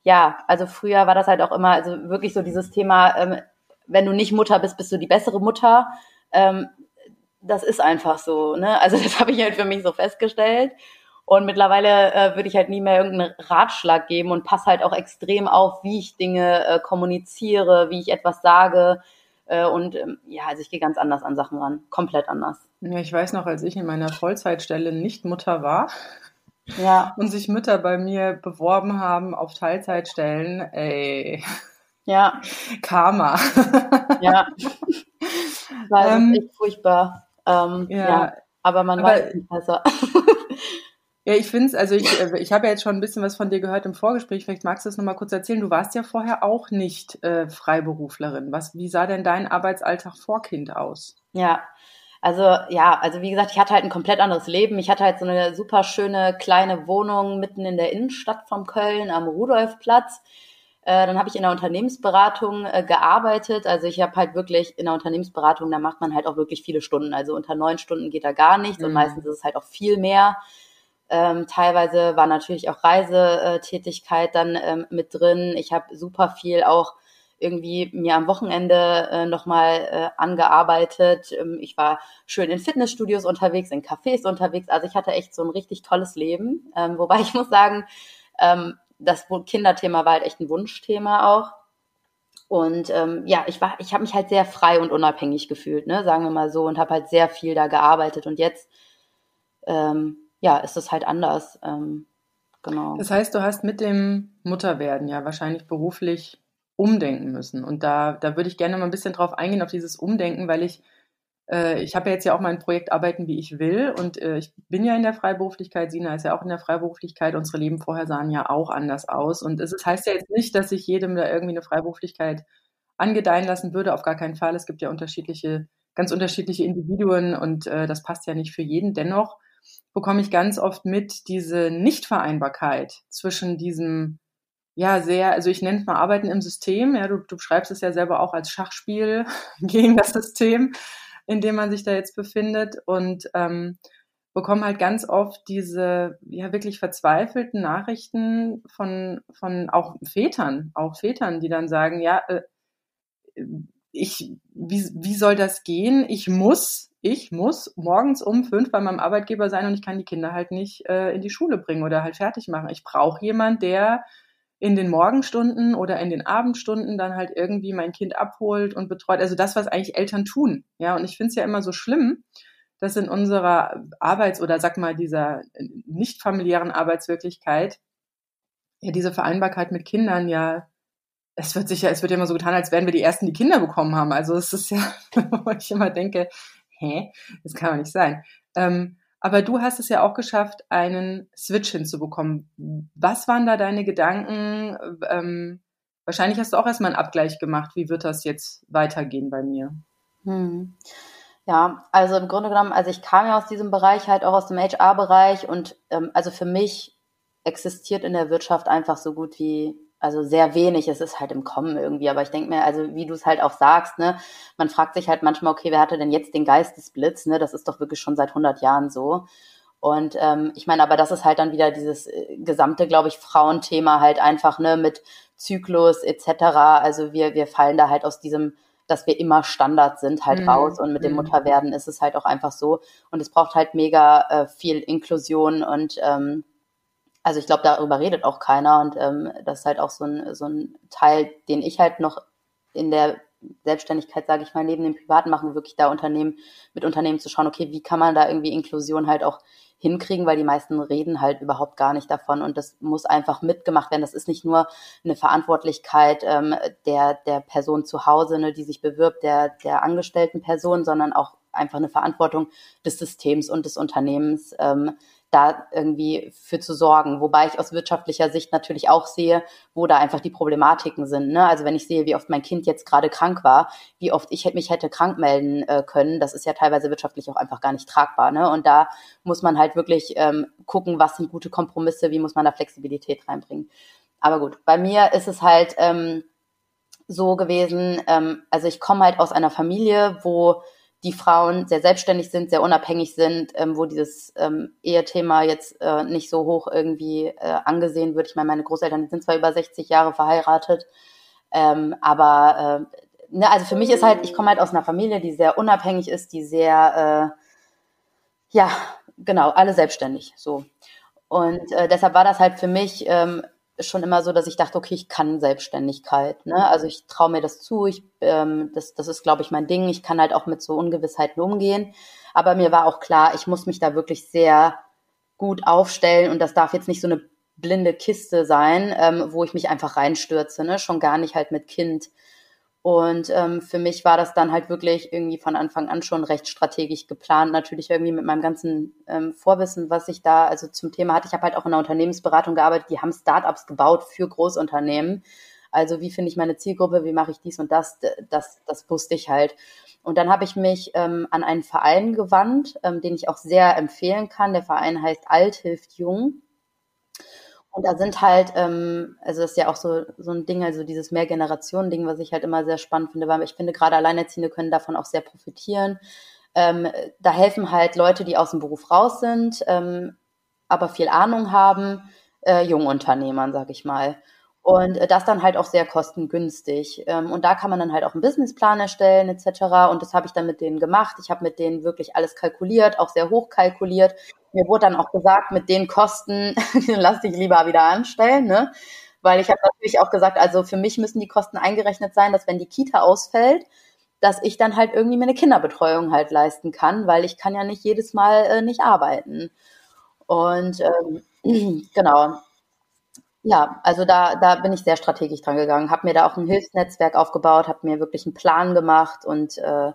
Speaker 3: ja, also früher war das halt auch immer, also wirklich so dieses Thema, ähm, wenn du nicht Mutter bist, bist du die bessere Mutter. Ähm, das ist einfach so. Ne? Also das habe ich halt für mich so festgestellt. Und mittlerweile äh, würde ich halt nie mehr irgendeinen Ratschlag geben und passe halt auch extrem auf, wie ich Dinge äh, kommuniziere, wie ich etwas sage. Äh, und ähm, ja, also ich gehe ganz anders an Sachen ran. Komplett anders.
Speaker 2: Ja, ich weiß noch, als ich in meiner Vollzeitstelle nicht Mutter war, ja. und sich Mütter bei mir beworben haben auf Teilzeitstellen, ey.
Speaker 3: Ja.
Speaker 2: Karma.
Speaker 3: Ja. War ähm, echt furchtbar. Ähm, ja, ja, aber man aber, weiß nicht besser.
Speaker 2: ja, ich finde es, also ich, äh, ich habe ja jetzt schon ein bisschen was von dir gehört im Vorgespräch. Vielleicht magst du es nochmal kurz erzählen. Du warst ja vorher auch nicht äh, Freiberuflerin. Was, wie sah denn dein Arbeitsalltag vor Kind aus?
Speaker 3: Ja, also ja, also wie gesagt, ich hatte halt ein komplett anderes Leben. Ich hatte halt so eine super schöne kleine Wohnung mitten in der Innenstadt von Köln am Rudolfplatz Äh, dann habe ich in der Unternehmensberatung äh, gearbeitet. Also ich habe halt wirklich in der Unternehmensberatung, da macht man halt auch wirklich viele Stunden. Also unter neun Stunden geht da gar nichts mhm. und meistens ist es halt auch viel mehr. Ähm, teilweise war natürlich auch Reisetätigkeit dann ähm, mit drin. Ich habe super viel auch irgendwie mir am Wochenende äh, nochmal äh, angearbeitet. Ähm, ich war schön in Fitnessstudios unterwegs, in Cafés unterwegs. Also ich hatte echt so ein richtig tolles Leben. Ähm, wobei ich muss sagen, ähm, das Kinderthema war halt echt ein Wunschthema auch. Und ähm, ja, ich war, ich habe mich halt sehr frei und unabhängig gefühlt, ne, sagen wir mal so, und habe halt sehr viel da gearbeitet. Und jetzt, ähm, ja, ist es halt anders. Ähm, genau.
Speaker 2: Das heißt, du hast mit dem Mutterwerden ja wahrscheinlich beruflich umdenken müssen. Und da, da würde ich gerne mal ein bisschen drauf eingehen, auf dieses Umdenken, weil ich äh, ich habe ja jetzt ja auch mein Projekt Arbeiten, wie ich will. Und äh, ich bin ja in der Freiberuflichkeit, Sina ist ja auch in der Freiberuflichkeit. Unsere Leben vorher sahen ja auch anders aus. Und es ist, heißt ja jetzt nicht, dass ich jedem da irgendwie eine Freiberuflichkeit angedeihen lassen würde. Auf gar keinen Fall. Es gibt ja unterschiedliche, ganz unterschiedliche Individuen und äh, das passt ja nicht für jeden. Dennoch bekomme ich ganz oft mit diese Nichtvereinbarkeit zwischen diesem ja, sehr, also ich nenne es mal Arbeiten im System. Ja, du, du schreibst es ja selber auch als Schachspiel gegen das System in dem man sich da jetzt befindet und ähm, bekommen halt ganz oft diese ja wirklich verzweifelten Nachrichten von von auch Vätern, auch Vätern, die dann sagen, ja, äh, ich wie, wie soll das gehen? Ich muss ich muss morgens um fünf bei meinem Arbeitgeber sein und ich kann die Kinder halt nicht äh, in die Schule bringen oder halt fertig machen. Ich brauche jemand, der in den Morgenstunden oder in den Abendstunden dann halt irgendwie mein Kind abholt und betreut. Also das, was eigentlich Eltern tun. Ja, und ich finde es ja immer so schlimm, dass in unserer Arbeits- oder sag mal dieser nicht familiären Arbeitswirklichkeit ja diese Vereinbarkeit mit Kindern ja es wird sicher, es wird ja immer so getan, als wären wir die ersten, die Kinder bekommen haben. Also es ist ja, wo ich immer denke, hä, das kann doch nicht sein. Ähm, aber du hast es ja auch geschafft, einen Switch hinzubekommen. Was waren da deine Gedanken? Ähm, wahrscheinlich hast du auch erstmal einen Abgleich gemacht. Wie wird das jetzt weitergehen bei mir?
Speaker 3: Hm. Ja, also im Grunde genommen, also ich kam ja aus diesem Bereich, halt auch aus dem HR-Bereich und ähm, also für mich existiert in der Wirtschaft einfach so gut wie also sehr wenig. Es ist halt im Kommen irgendwie. Aber ich denke mir, also wie du es halt auch sagst, ne, man fragt sich halt manchmal, okay, wer hatte denn jetzt den Geistesblitz? Ne, das ist doch wirklich schon seit 100 Jahren so. Und ähm, ich meine, aber das ist halt dann wieder dieses äh, gesamte, glaube ich, Frauenthema halt einfach ne mit Zyklus etc. Also wir wir fallen da halt aus diesem dass wir immer Standard sind, halt mhm. raus. Und mit dem mhm. Mutterwerden ist es halt auch einfach so. Und es braucht halt mega äh, viel Inklusion und ähm, also ich glaube, darüber redet auch keiner und ähm, das ist halt auch so ein, so ein Teil, den ich halt noch in der Selbstständigkeit, sage ich mal, neben dem Privaten machen, wirklich da Unternehmen, mit Unternehmen zu schauen, okay, wie kann man da irgendwie Inklusion halt auch hinkriegen, weil die meisten reden halt überhaupt gar nicht davon und das muss einfach mitgemacht werden. Das ist nicht nur eine Verantwortlichkeit ähm, der, der Person zu Hause, ne, die sich bewirbt, der, der angestellten Person, sondern auch einfach eine Verantwortung des Systems und des Unternehmens, ähm, da irgendwie für zu sorgen. Wobei ich aus wirtschaftlicher Sicht natürlich auch sehe, wo da einfach die Problematiken sind. Ne? Also wenn ich sehe, wie oft mein Kind jetzt gerade krank war, wie oft ich mich hätte krank melden äh, können, das ist ja teilweise wirtschaftlich auch einfach gar nicht tragbar. Ne? Und da muss man halt wirklich ähm, gucken, was sind gute Kompromisse, wie muss man da Flexibilität reinbringen. Aber gut, bei mir ist es halt ähm, so gewesen, ähm, also ich komme halt aus einer Familie, wo die Frauen sehr selbstständig sind, sehr unabhängig sind, ähm, wo dieses ähm, Ehethema jetzt äh, nicht so hoch irgendwie äh, angesehen wird. Ich meine, meine Großeltern sind zwar über 60 Jahre verheiratet, ähm, aber äh, ne, also für mich ist halt, ich komme halt aus einer Familie, die sehr unabhängig ist, die sehr, äh, ja, genau, alle selbstständig, so. Und äh, deshalb war das halt für mich ähm, schon immer so, dass ich dachte, okay, ich kann Selbstständigkeit. Ne? Also ich traue mir das zu. Ich, ähm, das, das ist, glaube ich, mein Ding. Ich kann halt auch mit so Ungewissheiten umgehen. Aber mir war auch klar, ich muss mich da wirklich sehr gut aufstellen und das darf jetzt nicht so eine blinde Kiste sein, ähm, wo ich mich einfach reinstürze. Ne? Schon gar nicht halt mit Kind. Und ähm, für mich war das dann halt wirklich irgendwie von Anfang an schon recht strategisch geplant. Natürlich irgendwie mit meinem ganzen ähm, Vorwissen, was ich da also zum Thema hatte. Ich habe halt auch in der Unternehmensberatung gearbeitet. Die haben Startups gebaut für Großunternehmen. Also wie finde ich meine Zielgruppe, wie mache ich dies und das, das, das wusste ich halt. Und dann habe ich mich ähm, an einen Verein gewandt, ähm, den ich auch sehr empfehlen kann. Der Verein heißt Alt hilft Jung. Und da sind halt, ähm, also das ist ja auch so, so ein Ding, also dieses Mehrgenerationen-Ding, was ich halt immer sehr spannend finde, weil ich finde, gerade Alleinerziehende können davon auch sehr profitieren. Ähm, da helfen halt Leute, die aus dem Beruf raus sind, ähm, aber viel Ahnung haben, äh, Jungunternehmern, sag ich mal. Und äh, das dann halt auch sehr kostengünstig. Ähm, und da kann man dann halt auch einen Businessplan erstellen etc. Und das habe ich dann mit denen gemacht. Ich habe mit denen wirklich alles kalkuliert, auch sehr hoch kalkuliert. Mir wurde dann auch gesagt, mit den Kosten lass dich lieber wieder anstellen, ne? Weil ich habe natürlich auch gesagt, also für mich müssen die Kosten eingerechnet sein, dass wenn die Kita ausfällt, dass ich dann halt irgendwie meine Kinderbetreuung halt leisten kann, weil ich kann ja nicht jedes Mal äh, nicht arbeiten. Und ähm, genau, ja, also da, da bin ich sehr strategisch dran gegangen, habe mir da auch ein Hilfsnetzwerk aufgebaut, habe mir wirklich einen Plan gemacht und äh,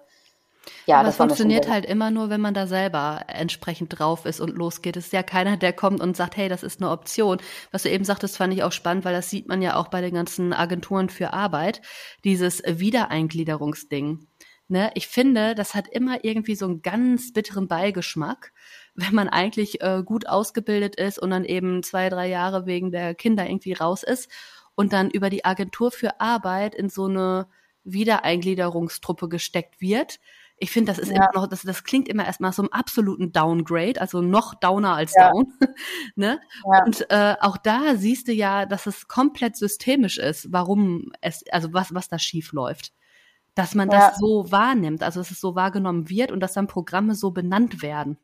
Speaker 3: ja,
Speaker 1: Aber das funktioniert halt immer nur, wenn man da selber entsprechend drauf ist und losgeht. Es ist ja keiner, der kommt und sagt, hey, das ist eine Option. Was du eben sagtest, fand ich auch spannend, weil das sieht man ja auch bei den ganzen Agenturen für Arbeit, dieses Wiedereingliederungsding. Ne? Ich finde, das hat immer irgendwie so einen ganz bitteren Beigeschmack, wenn man eigentlich äh, gut ausgebildet ist und dann eben zwei, drei Jahre wegen der Kinder irgendwie raus ist und dann über die Agentur für Arbeit in so eine Wiedereingliederungstruppe gesteckt wird. Ich finde, das ist ja. immer noch, das, das klingt immer erstmal so einem absoluten Downgrade, also noch downer als ja. down. ne? Ja. Und äh, auch da siehst du ja, dass es komplett systemisch ist, warum es, also was, was da schief läuft. Dass man das so wahrnimmt, also dass es so wahrgenommen wird und dass dann Programme so benannt werden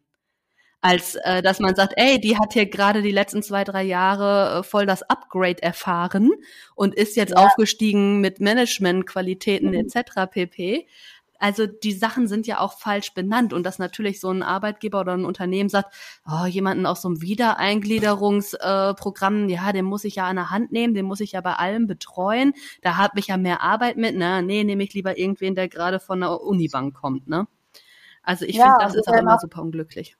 Speaker 1: als äh, dass man sagt, ey, die hat hier gerade die letzten zwei, drei Jahre äh, voll das Upgrade erfahren und ist jetzt ja. aufgestiegen mit Managementqualitäten mhm. etc. pp. Also die Sachen sind ja auch falsch benannt und dass natürlich so ein Arbeitgeber oder ein Unternehmen sagt, oh, jemanden aus so einem Wiedereingliederungsprogramm, äh, ja, den muss ich ja an der Hand nehmen, den muss ich ja bei allem betreuen, da habe ich ja mehr Arbeit mit, ne? Nee, nehme ich lieber irgendwen, der gerade von der Unibank kommt, ne? Also ich ja, finde, das ist auch immer super unglücklich.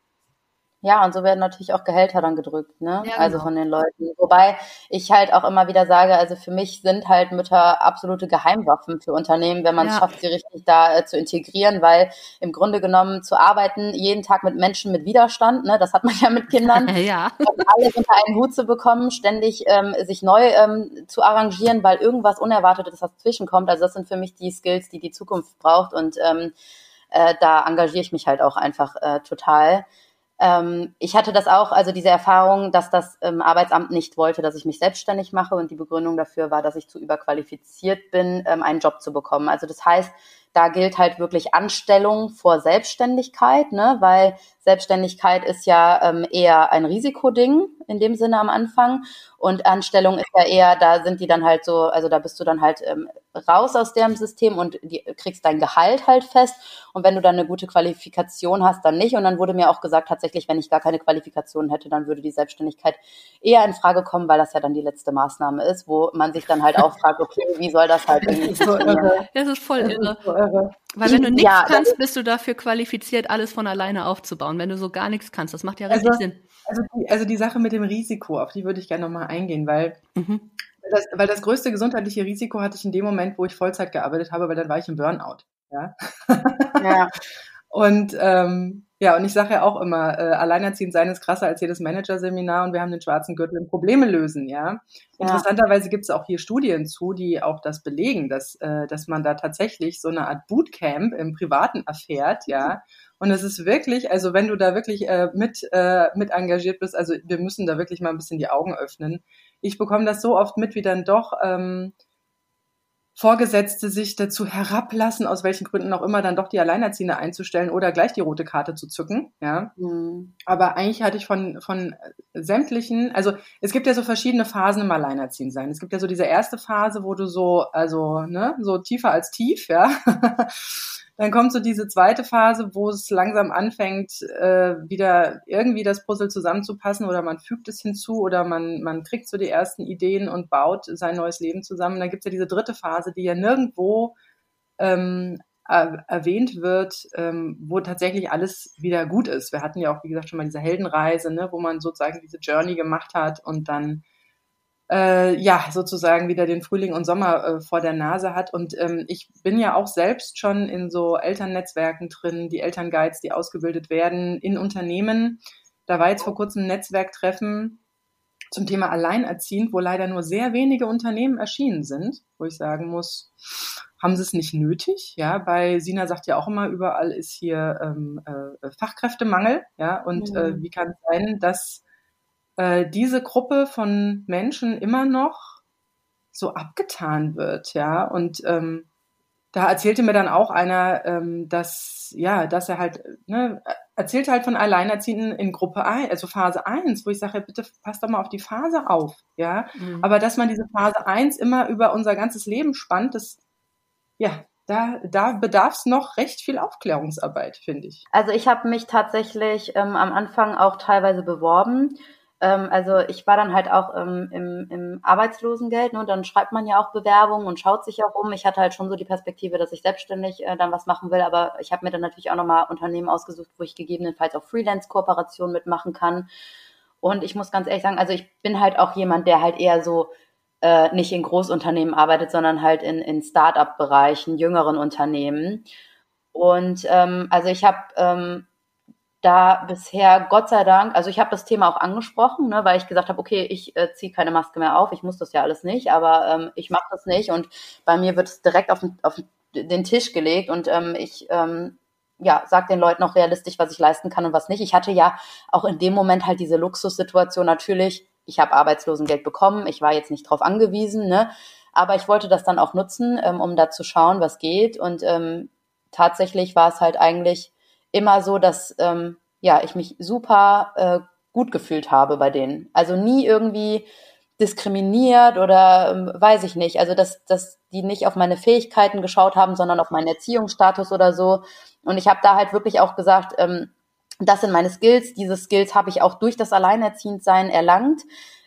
Speaker 3: Ja, und so werden natürlich auch Gehälter dann gedrückt, ne? Ja, also genau. von den Leuten. Wobei ich halt auch immer wieder sage, also für mich sind halt Mütter absolute Geheimwaffen für Unternehmen, wenn man es ja. schafft, sie richtig da äh, zu integrieren, weil im Grunde genommen zu arbeiten, jeden Tag mit Menschen mit Widerstand, ne, das hat man ja mit Kindern,
Speaker 1: ja.
Speaker 3: alle unter einen Hut zu bekommen, ständig ähm, sich neu ähm, zu arrangieren, weil irgendwas Unerwartetes dazwischen kommt. Also das sind für mich die Skills, die die Zukunft braucht und ähm, äh, da engagiere ich mich halt auch einfach äh, total. Ähm, ich hatte das auch, also diese Erfahrung, dass das ähm, Arbeitsamt nicht wollte, dass ich mich selbstständig mache und die Begründung dafür war, dass ich zu überqualifiziert bin, ähm, einen Job zu bekommen. Also das heißt, da gilt halt wirklich Anstellung vor Selbstständigkeit, ne? weil Selbstständigkeit ist ja ähm, eher ein Risikoding in dem Sinne am Anfang. Und Anstellung ist ja eher, da sind die dann halt so, also da bist du dann halt ähm, raus aus dem System und die, kriegst dein Gehalt halt fest. Und wenn du dann eine gute Qualifikation hast, dann nicht. Und dann wurde mir auch gesagt, tatsächlich, wenn ich gar keine Qualifikation hätte, dann würde die Selbstständigkeit eher in Frage kommen, weil das ja dann die letzte Maßnahme ist, wo man sich dann halt auch fragt, okay, wie soll das halt irgendwie funktionieren?
Speaker 1: Das ist voll irre. Weil wenn du nichts ja, kannst, bist du dafür qualifiziert, alles von alleine aufzubauen. Wenn du so gar nichts kannst, das macht ja richtig
Speaker 2: also,
Speaker 1: Sinn.
Speaker 2: Also die, also die Sache mit dem Risiko, auf die würde ich gerne nochmal eingehen, weil, mhm. das, weil das größte gesundheitliche Risiko hatte ich in dem Moment, wo ich Vollzeit gearbeitet habe, weil dann war ich im Burnout. Ja. ja. und ähm, ja, und ich sage ja auch immer, äh, alleinerziehend sein ist krasser als jedes Managerseminar und wir haben den schwarzen Gürtel im Probleme lösen, ja. ja. Interessanterweise gibt es auch hier Studien zu, die auch das belegen, dass, äh, dass man da tatsächlich so eine Art Bootcamp im Privaten erfährt, ja. Und es ist wirklich, also wenn du da wirklich äh, mit, äh, mit engagiert bist, also wir müssen da wirklich mal ein bisschen die Augen öffnen. Ich bekomme das so oft mit, wie dann doch ähm, Vorgesetzte sich dazu herablassen, aus welchen Gründen auch immer, dann doch die Alleinerziehende einzustellen oder gleich die rote Karte zu zücken. Ja. Mhm. Aber eigentlich hatte ich von, von sämtlichen, also es gibt ja so verschiedene Phasen im Alleinerziehensein. Es gibt ja so diese erste Phase, wo du so, also, ne, so tiefer als tief, ja. Dann kommt so diese zweite Phase, wo es langsam anfängt, äh, wieder irgendwie das Puzzle zusammenzupassen oder man fügt es hinzu oder man, man kriegt so die ersten Ideen und baut sein neues Leben zusammen. Dann gibt's ja diese dritte Phase, die ja nirgendwo ähm, erwähnt wird, ähm, wo tatsächlich alles wieder gut ist. Wir hatten ja auch, wie gesagt, schon mal diese Heldenreise, ne, wo man sozusagen diese Journey gemacht hat und dann äh, ja sozusagen wieder den Frühling und Sommer äh, vor der Nase hat. Und ähm, ich bin ja auch selbst schon in so Elternnetzwerken drin, die Elternguides, die ausgebildet werden in Unternehmen. Da war jetzt vor kurzem ein Netzwerktreffen zum Thema Alleinerziehend, wo leider nur sehr wenige Unternehmen erschienen sind, wo ich sagen muss, haben sie es nicht nötig. Ja, bei Sina sagt ja auch immer, überall ist hier ähm, äh, Fachkräftemangel. Ja, und mhm. äh, wie kann es sein, dass äh, diese Gruppe von Menschen immer noch so abgetan wird? Ja, und ähm, da erzählte mir dann auch einer, ähm, dass, ja, dass er halt, ne, erzählt halt von Alleinerziehenden in Gruppe 1, also Phase 1, wo ich sage, bitte passt doch mal auf die Phase auf, ja. Mhm. Aber dass man diese Phase 1 immer über unser ganzes Leben spannt, das, ja, da, da bedarf es noch recht viel Aufklärungsarbeit, finde ich.
Speaker 3: Also ich habe mich tatsächlich ähm, am Anfang auch teilweise beworben ähm, also ich war dann halt auch ähm, im, im Arbeitslosengeld ne, und dann schreibt man ja auch Bewerbungen und schaut sich auch um. Ich hatte halt schon so die Perspektive, dass ich selbstständig äh, dann was machen will, aber ich habe mir dann natürlich auch nochmal Unternehmen ausgesucht, wo ich gegebenenfalls auch Freelance-Kooperationen mitmachen kann. Und ich muss ganz ehrlich sagen, also ich bin halt auch jemand, der halt eher so äh, nicht in Großunternehmen arbeitet, sondern halt in, in Start-up-Bereichen, jüngeren Unternehmen. Und ähm, also ich habe ähm, da bisher Gott sei Dank, also ich habe das Thema auch angesprochen, ne, weil ich gesagt habe, okay, ich äh, ziehe keine Maske mehr auf, ich muss das ja alles nicht, aber ähm, ich mache das nicht und bei mir wird es direkt auf den, auf den Tisch gelegt und ähm, ich ähm, ja, sag den Leuten auch realistisch, was ich leisten kann und was nicht. Ich hatte ja auch in dem Moment halt diese Luxussituation natürlich. Ich habe Arbeitslosengeld bekommen, ich war jetzt nicht drauf angewiesen, ne? Aber ich wollte das dann auch nutzen, ähm, um da zu schauen, was geht. Und ähm, tatsächlich war es halt eigentlich immer so, dass ähm, ja ich mich super äh, gut gefühlt habe bei denen. Also nie irgendwie diskriminiert oder ähm, weiß ich nicht. Also dass, dass die nicht auf meine Fähigkeiten geschaut haben, sondern auf meinen Erziehungsstatus oder so. Und ich habe da halt wirklich auch gesagt, ähm, das sind meine Skills. Diese Skills habe ich auch durch das Alleinerziehendsein erlangt.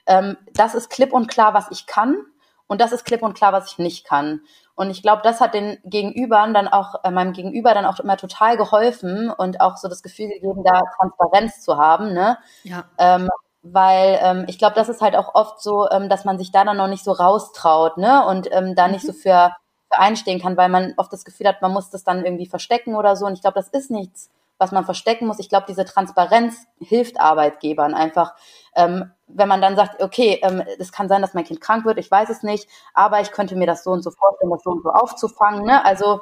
Speaker 3: Ähm, das ist klipp und klar, was ich kann. Und das ist klipp und klar, was ich nicht kann. Und ich glaube, das hat den Gegenübern dann auch, äh, meinem Gegenüber dann auch immer total geholfen und auch so das Gefühl gegeben, da Transparenz zu haben, ne? Ja. Ähm, weil ähm, ich glaube, das ist halt auch oft so, ähm, dass man sich da dann noch nicht so raustraut, ne? Und ähm, da mhm. nicht so für, für einstehen kann, weil man oft das Gefühl hat, man muss das dann irgendwie verstecken oder so. Und ich glaube, das ist nichts, was man verstecken muss. Ich glaube, diese Transparenz hilft Arbeitgebern einfach. Ähm, wenn man dann sagt, okay, ähm, es kann sein, dass mein Kind krank wird, ich weiß es nicht, aber ich könnte mir das so und so vorstellen, das so und so aufzufangen. Ne? Also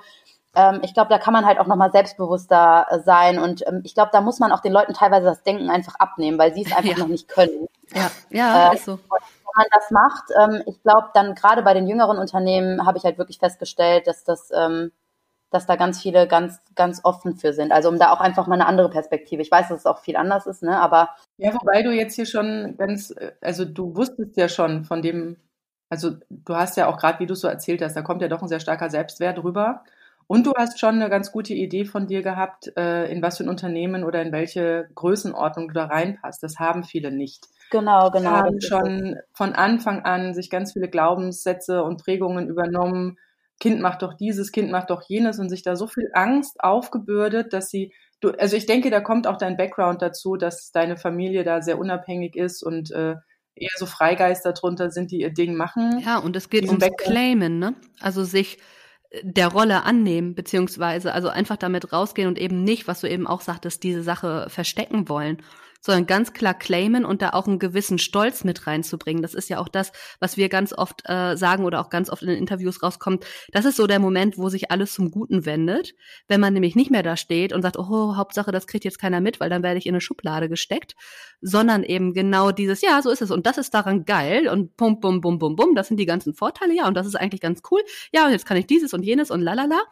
Speaker 3: ähm, ich glaube, da kann man halt auch nochmal selbstbewusster äh, sein und ähm, ich glaube, da muss man auch den Leuten teilweise das Denken einfach abnehmen, weil sie es einfach ja. noch nicht können.
Speaker 1: Ja, ja,
Speaker 3: äh, ist so. Wenn man das macht, ähm, ich glaube, dann gerade bei den jüngeren Unternehmen habe ich halt wirklich festgestellt, dass das ähm, dass da ganz viele ganz, ganz offen für sind. Also um da auch einfach mal eine andere Perspektive. Ich weiß, dass es auch viel anders ist, ne? Aber.
Speaker 2: Ja, wobei du jetzt hier schon ganz, also du wusstest ja schon von dem, also du hast ja auch gerade, wie du so erzählt hast, da kommt ja doch ein sehr starker Selbstwert rüber. Und du hast schon eine ganz gute Idee von dir gehabt, äh, in was für ein Unternehmen oder in welche Größenordnung du da reinpasst. Das haben viele nicht.
Speaker 3: Genau, genau. Die
Speaker 2: haben schon von Anfang an sich ganz viele Glaubenssätze und Prägungen übernommen, Kind macht doch dieses, Kind macht doch jenes und sich da so viel Angst aufgebürdet, dass sie, du, also ich denke, da kommt auch dein Background dazu, dass deine Familie da sehr unabhängig ist und äh, eher so Freigeister drunter sind, die ihr Ding machen.
Speaker 1: Ja, und es geht ums Claimen, ne? Also sich äh, der Rolle annehmen, beziehungsweise also einfach damit rausgehen und eben nicht, was du eben auch sagtest, diese Sache verstecken wollen sondern ganz klar claimen und da auch einen gewissen Stolz mit reinzubringen. Das ist ja auch das, was wir ganz oft äh, sagen oder auch ganz oft in den Interviews rauskommt. Das ist so der Moment, wo sich alles zum Guten wendet. Wenn man nämlich nicht mehr da steht und sagt, oh, Hauptsache, das kriegt jetzt keiner mit, weil dann werde ich in eine Schublade gesteckt, sondern eben genau dieses, ja, so ist es und das ist daran geil und bum, bum, bum, bum, bum, das sind die ganzen Vorteile, ja, und das ist eigentlich ganz cool. Ja, und jetzt kann ich dieses und jenes und lalala.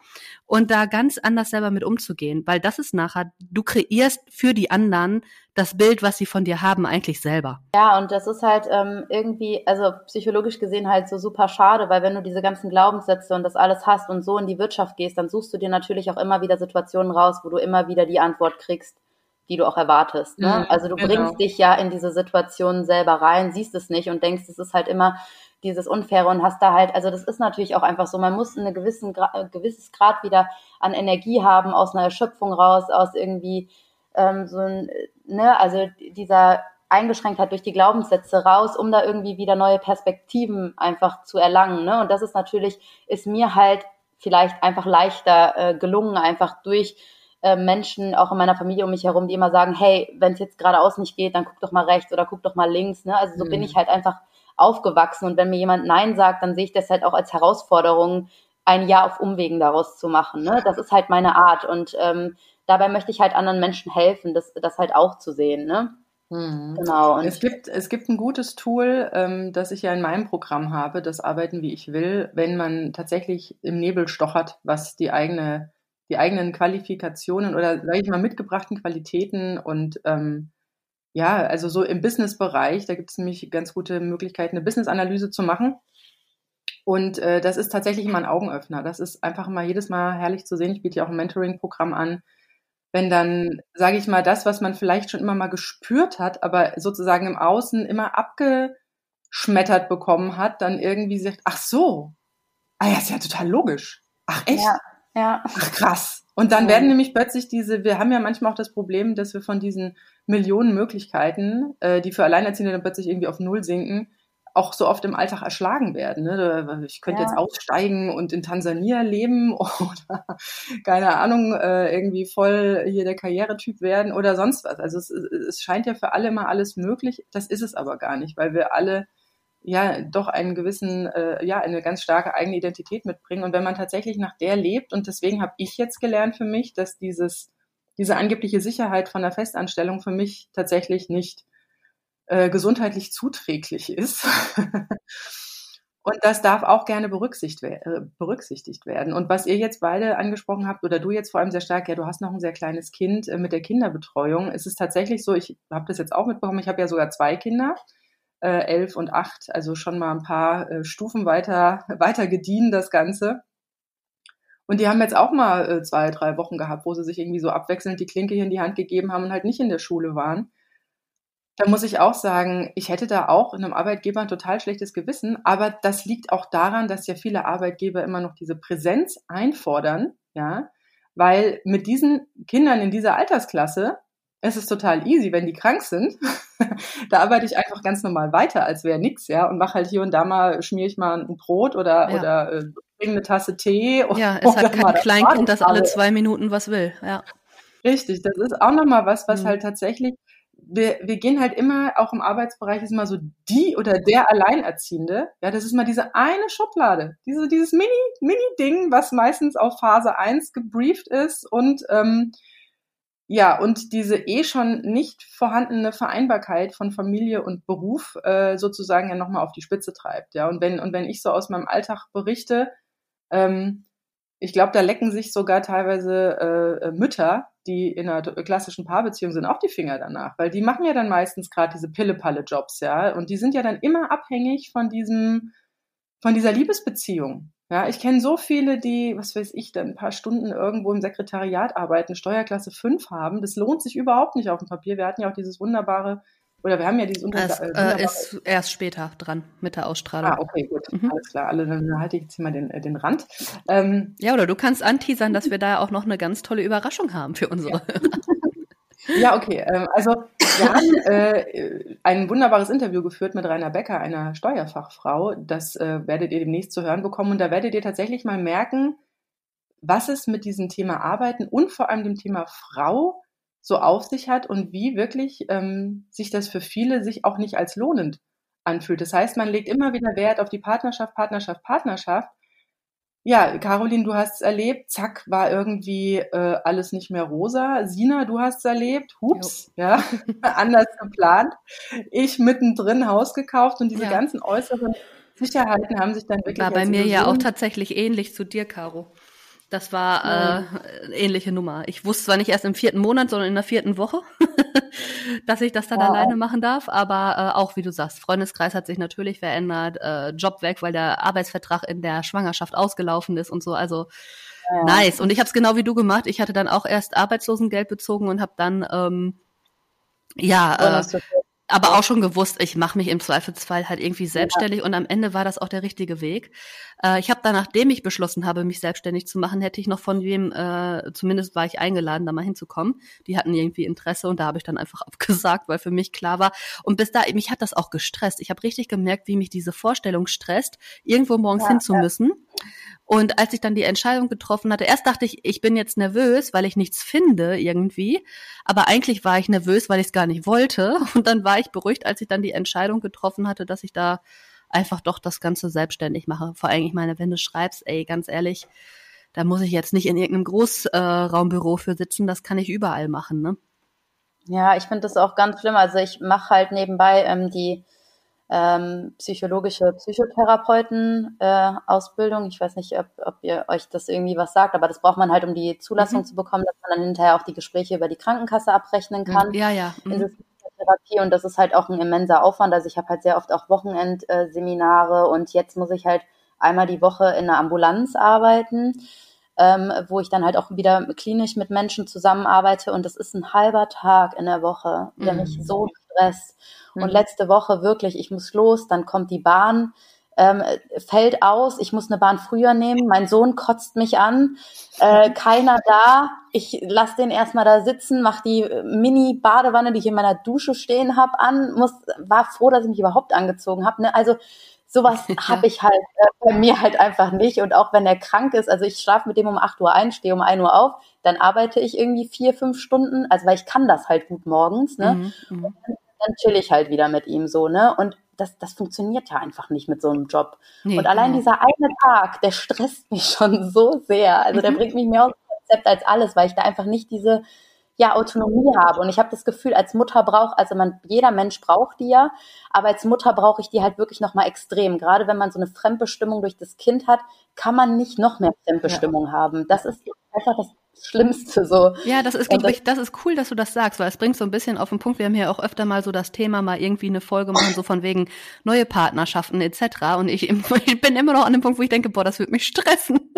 Speaker 1: Und da ganz anders selber mit umzugehen, weil das ist nachher, du kreierst für die anderen das Bild, was sie von dir haben, eigentlich selber.
Speaker 3: Ja, und das ist halt ähm, irgendwie, also psychologisch gesehen halt so super schade, weil wenn du diese ganzen Glaubenssätze und das alles hast und so in die Wirtschaft gehst, dann suchst du dir natürlich auch immer wieder Situationen raus, wo du immer wieder die Antwort kriegst, die du auch erwartest. Ne? Mhm, also du genau. bringst dich ja in diese Situation selber rein, siehst es nicht und denkst, es ist halt immer dieses Unfaire und hast da halt, also das ist natürlich auch einfach so, man muss ein gewissen, gewisses Grad wieder an Energie haben, aus einer Erschöpfung raus, aus irgendwie ähm, so ein, ne, also dieser Eingeschränktheit durch die Glaubenssätze raus, um da irgendwie wieder neue Perspektiven einfach zu erlangen. Ne? Und das ist natürlich, ist mir halt vielleicht einfach leichter äh, gelungen, einfach durch äh, Menschen auch in meiner Familie um mich herum, die immer sagen, hey, wenn es jetzt geradeaus nicht geht, dann guck doch mal rechts oder guck doch mal links. Ne? Also so mhm. bin ich halt einfach aufgewachsen und wenn mir jemand Nein sagt, dann sehe ich das halt auch als Herausforderung, ein Jahr auf Umwegen daraus zu machen. Ne? Das ist halt meine Art und ähm, dabei möchte ich halt anderen Menschen helfen, das, das halt auch zu sehen. Ne?
Speaker 2: Mhm. Genau. Und es gibt, es gibt ein gutes Tool, ähm, das ich ja in meinem Programm habe, das Arbeiten wie ich will, wenn man tatsächlich im Nebel stochert, was die eigene, die eigenen Qualifikationen oder sage ich mal mitgebrachten Qualitäten und ähm, ja, also so im Business-Bereich, da gibt es nämlich ganz gute Möglichkeiten, eine Business-Analyse zu machen. Und äh, das ist tatsächlich immer ein Augenöffner. Das ist einfach mal jedes Mal herrlich zu sehen. Ich biete ja auch ein Mentoring-Programm an. Wenn dann, sage ich mal, das, was man vielleicht schon immer mal gespürt hat, aber sozusagen im Außen immer abgeschmettert bekommen hat, dann irgendwie sagt, ach so, ah ja, ist ja total logisch. Ach echt?
Speaker 3: Ja, ja.
Speaker 2: Ach krass. Und dann werden nämlich plötzlich diese, wir haben ja manchmal auch das Problem, dass wir von diesen Millionen Möglichkeiten, äh, die für Alleinerziehende dann plötzlich irgendwie auf Null sinken, auch so oft im Alltag erschlagen werden. Ne? Ich könnte ja. jetzt aussteigen und in Tansania leben oder keine Ahnung, äh, irgendwie voll hier der Karrieretyp werden oder sonst was. Also es, es scheint ja für alle immer alles möglich. Das ist es aber gar nicht, weil wir alle ja doch einen gewissen, äh, ja, eine ganz starke eigene Identität mitbringen. Und wenn man tatsächlich nach der lebt, und deswegen habe ich jetzt gelernt für mich, dass dieses, diese angebliche Sicherheit von der Festanstellung für mich tatsächlich nicht äh, gesundheitlich zuträglich ist. Und das darf auch gerne berücksichtigt, äh, berücksichtigt werden. Und was ihr jetzt beide angesprochen habt, oder du jetzt vor allem sehr stark, ja, du hast noch ein sehr kleines Kind äh, mit der Kinderbetreuung. Es ist tatsächlich so, ich habe das jetzt auch mitbekommen, ich habe ja sogar zwei Kinder, äh, elf und acht, also schon mal ein paar äh, Stufen weiter, weiter gediehen, das Ganze. Und die haben jetzt auch mal äh, zwei, drei Wochen gehabt, wo sie sich irgendwie so abwechselnd die Klinke hier in die Hand gegeben haben und halt nicht in der Schule waren. Da muss ich auch sagen, ich hätte da auch in einem Arbeitgeber ein total schlechtes Gewissen, aber das liegt auch daran, dass ja viele Arbeitgeber immer noch diese Präsenz einfordern, ja, weil mit diesen Kindern in dieser Altersklasse ist es total easy, wenn die krank sind. da arbeite ich einfach ganz normal weiter, als wäre nix, ja, und mache halt hier und da mal, schmier ich mal ein Brot oder, ja. oder äh, bringe eine Tasse Tee.
Speaker 1: Ja, es hat kein Kleinkind, das alle zwei Minuten was will, ja.
Speaker 2: Richtig, das ist auch nochmal was, was mhm. halt tatsächlich wir, wir gehen halt immer, auch im Arbeitsbereich ist immer so die oder der Alleinerziehende. Ja, das ist mal diese eine Schublade, diese, dieses Mini, Mini-Ding, was meistens auf Phase 1 gebrieft ist und ähm, ja, und diese eh schon nicht vorhandene Vereinbarkeit von Familie und Beruf äh, sozusagen ja nochmal auf die Spitze treibt. Ja, und wenn, und wenn ich so aus meinem Alltag berichte, ähm, ich glaube, da lecken sich sogar teilweise äh, Mütter, die in einer klassischen Paarbeziehung sind, auch die Finger danach, weil die machen ja dann meistens gerade diese Pille-Palle-Jobs, ja, und die sind ja dann immer abhängig von diesem, von dieser Liebesbeziehung. Ja, ich kenne so viele, die, was weiß ich, dann ein paar Stunden irgendwo im Sekretariat arbeiten, Steuerklasse 5 haben. Das lohnt sich überhaupt nicht auf dem Papier. Wir hatten ja auch dieses wunderbare oder wir haben ja dieses
Speaker 1: Es äh, ist erst später dran mit der Ausstrahlung.
Speaker 2: Ah, okay, gut. Mhm. Alles klar. Alle, dann halte ich jetzt hier mal den, äh, den Rand. Ähm,
Speaker 1: ja, oder du kannst anteasern, dass wir da auch noch eine ganz tolle Überraschung haben für unsere
Speaker 2: ja. ja, okay. Ähm, also wir haben äh, ein wunderbares Interview geführt mit Rainer Becker, einer Steuerfachfrau. Das äh, werdet ihr demnächst zu hören bekommen. Und da werdet ihr tatsächlich mal merken, was es mit diesem Thema Arbeiten und vor allem dem Thema Frau so auf sich hat und wie wirklich ähm, sich das für viele sich auch nicht als lohnend anfühlt. Das heißt, man legt immer wieder Wert auf die Partnerschaft, Partnerschaft, Partnerschaft. Ja, Caroline, du hast es erlebt, zack, war irgendwie äh, alles nicht mehr rosa. Sina, du hast es erlebt, hups, jo. ja, anders geplant. Ich mittendrin Haus gekauft und diese ja. ganzen äußeren Sicherheiten haben sich dann wirklich.
Speaker 1: War bei mir ja auch tatsächlich ähnlich zu dir, Caro. Das war äh, eine ähnliche Nummer. Ich wusste zwar nicht erst im vierten Monat, sondern in der vierten Woche, dass ich das dann wow. alleine machen darf. Aber äh, auch, wie du sagst, Freundeskreis hat sich natürlich verändert, äh, Job weg, weil der Arbeitsvertrag in der Schwangerschaft ausgelaufen ist und so. Also ja. nice. Und ich habe es genau wie du gemacht. Ich hatte dann auch erst Arbeitslosengeld bezogen und habe dann ähm, ja äh, aber auch schon gewusst, ich mache mich im Zweifelsfall halt irgendwie selbstständig ja. und am Ende war das auch der richtige Weg. Äh, ich habe dann, nachdem ich beschlossen habe, mich selbstständig zu machen, hätte ich noch von wem, äh, zumindest war ich eingeladen, da mal hinzukommen. Die hatten irgendwie Interesse und da habe ich dann einfach abgesagt, weil für mich klar war. Und bis da, mich hat das auch gestresst. Ich habe richtig gemerkt, wie mich diese Vorstellung stresst, irgendwo morgens ja, hin zu müssen. Und als ich dann die Entscheidung getroffen hatte, erst dachte ich, ich bin jetzt nervös, weil ich nichts finde irgendwie. Aber eigentlich war ich nervös, weil ich es gar nicht wollte. Und dann war ich beruhigt, als ich dann die Entscheidung getroffen hatte, dass ich da einfach doch das Ganze selbstständig mache. Vor allem, ich meine, wenn du schreibst, ey, ganz ehrlich, da muss ich jetzt nicht in irgendeinem Großraumbüro äh, für sitzen, das kann ich überall machen, ne?
Speaker 3: Ja, ich finde das auch ganz schlimm. Also ich mache halt nebenbei ähm, die ähm, psychologische Psychotherapeuten-Ausbildung. Äh, ich weiß nicht, ob, ob ihr euch das irgendwie was sagt, aber das braucht man halt, um die Zulassung mhm. zu bekommen, dass man dann hinterher auch die Gespräche über die Krankenkasse abrechnen kann.
Speaker 1: Ja, ja. Mhm.
Speaker 3: Therapie und das ist halt auch ein immenser Aufwand. Also ich habe halt sehr oft auch Wochenendseminare und jetzt muss ich halt einmal die Woche in einer Ambulanz arbeiten, ähm, wo ich dann halt auch wieder klinisch mit Menschen zusammenarbeite und das ist ein halber Tag in der Woche, der mhm. mich so stresst. Und mhm. letzte Woche wirklich, ich muss los, dann kommt die Bahn, ähm, fällt aus, ich muss eine Bahn früher nehmen, mein Sohn kotzt mich an, äh, keiner da, ich lasse den erstmal da sitzen, mach die Mini-Badewanne, die ich in meiner Dusche stehen habe, an, muss, war froh, dass ich mich überhaupt angezogen habe. Ne? Also sowas habe ich halt äh, bei mir halt einfach nicht. Und auch wenn er krank ist, also ich schlafe mit dem um 8 Uhr ein, stehe um 1 Uhr auf, dann arbeite ich irgendwie vier, fünf Stunden, also weil ich kann das halt gut morgens, ne? Mhm, mhm dann chill ich halt wieder mit ihm so, ne? Und das, das funktioniert ja einfach nicht mit so einem Job. Nee, und allein genau. dieser eine Tag, der stresst mich schon so sehr. Also der mhm. bringt mich mehr aus dem Konzept als alles, weil ich da einfach nicht diese ja, Autonomie habe. Und ich habe das Gefühl, als Mutter braucht, also man, jeder Mensch braucht die ja, aber als Mutter brauche ich die halt wirklich nochmal extrem. Gerade wenn man so eine Fremdbestimmung durch das Kind hat, kann man nicht noch mehr Fremdbestimmung ja. haben. Das ist einfach das Schlimmste so.
Speaker 1: Ja, das ist, glaube ich, das ist cool, dass du das sagst, weil es bringt so ein bisschen auf den Punkt. Wir haben ja auch öfter mal so das Thema, mal irgendwie eine Folge machen, so von wegen neue Partnerschaften etc. Und ich, ich bin immer noch an dem Punkt, wo ich denke, boah, das wird mich stressen.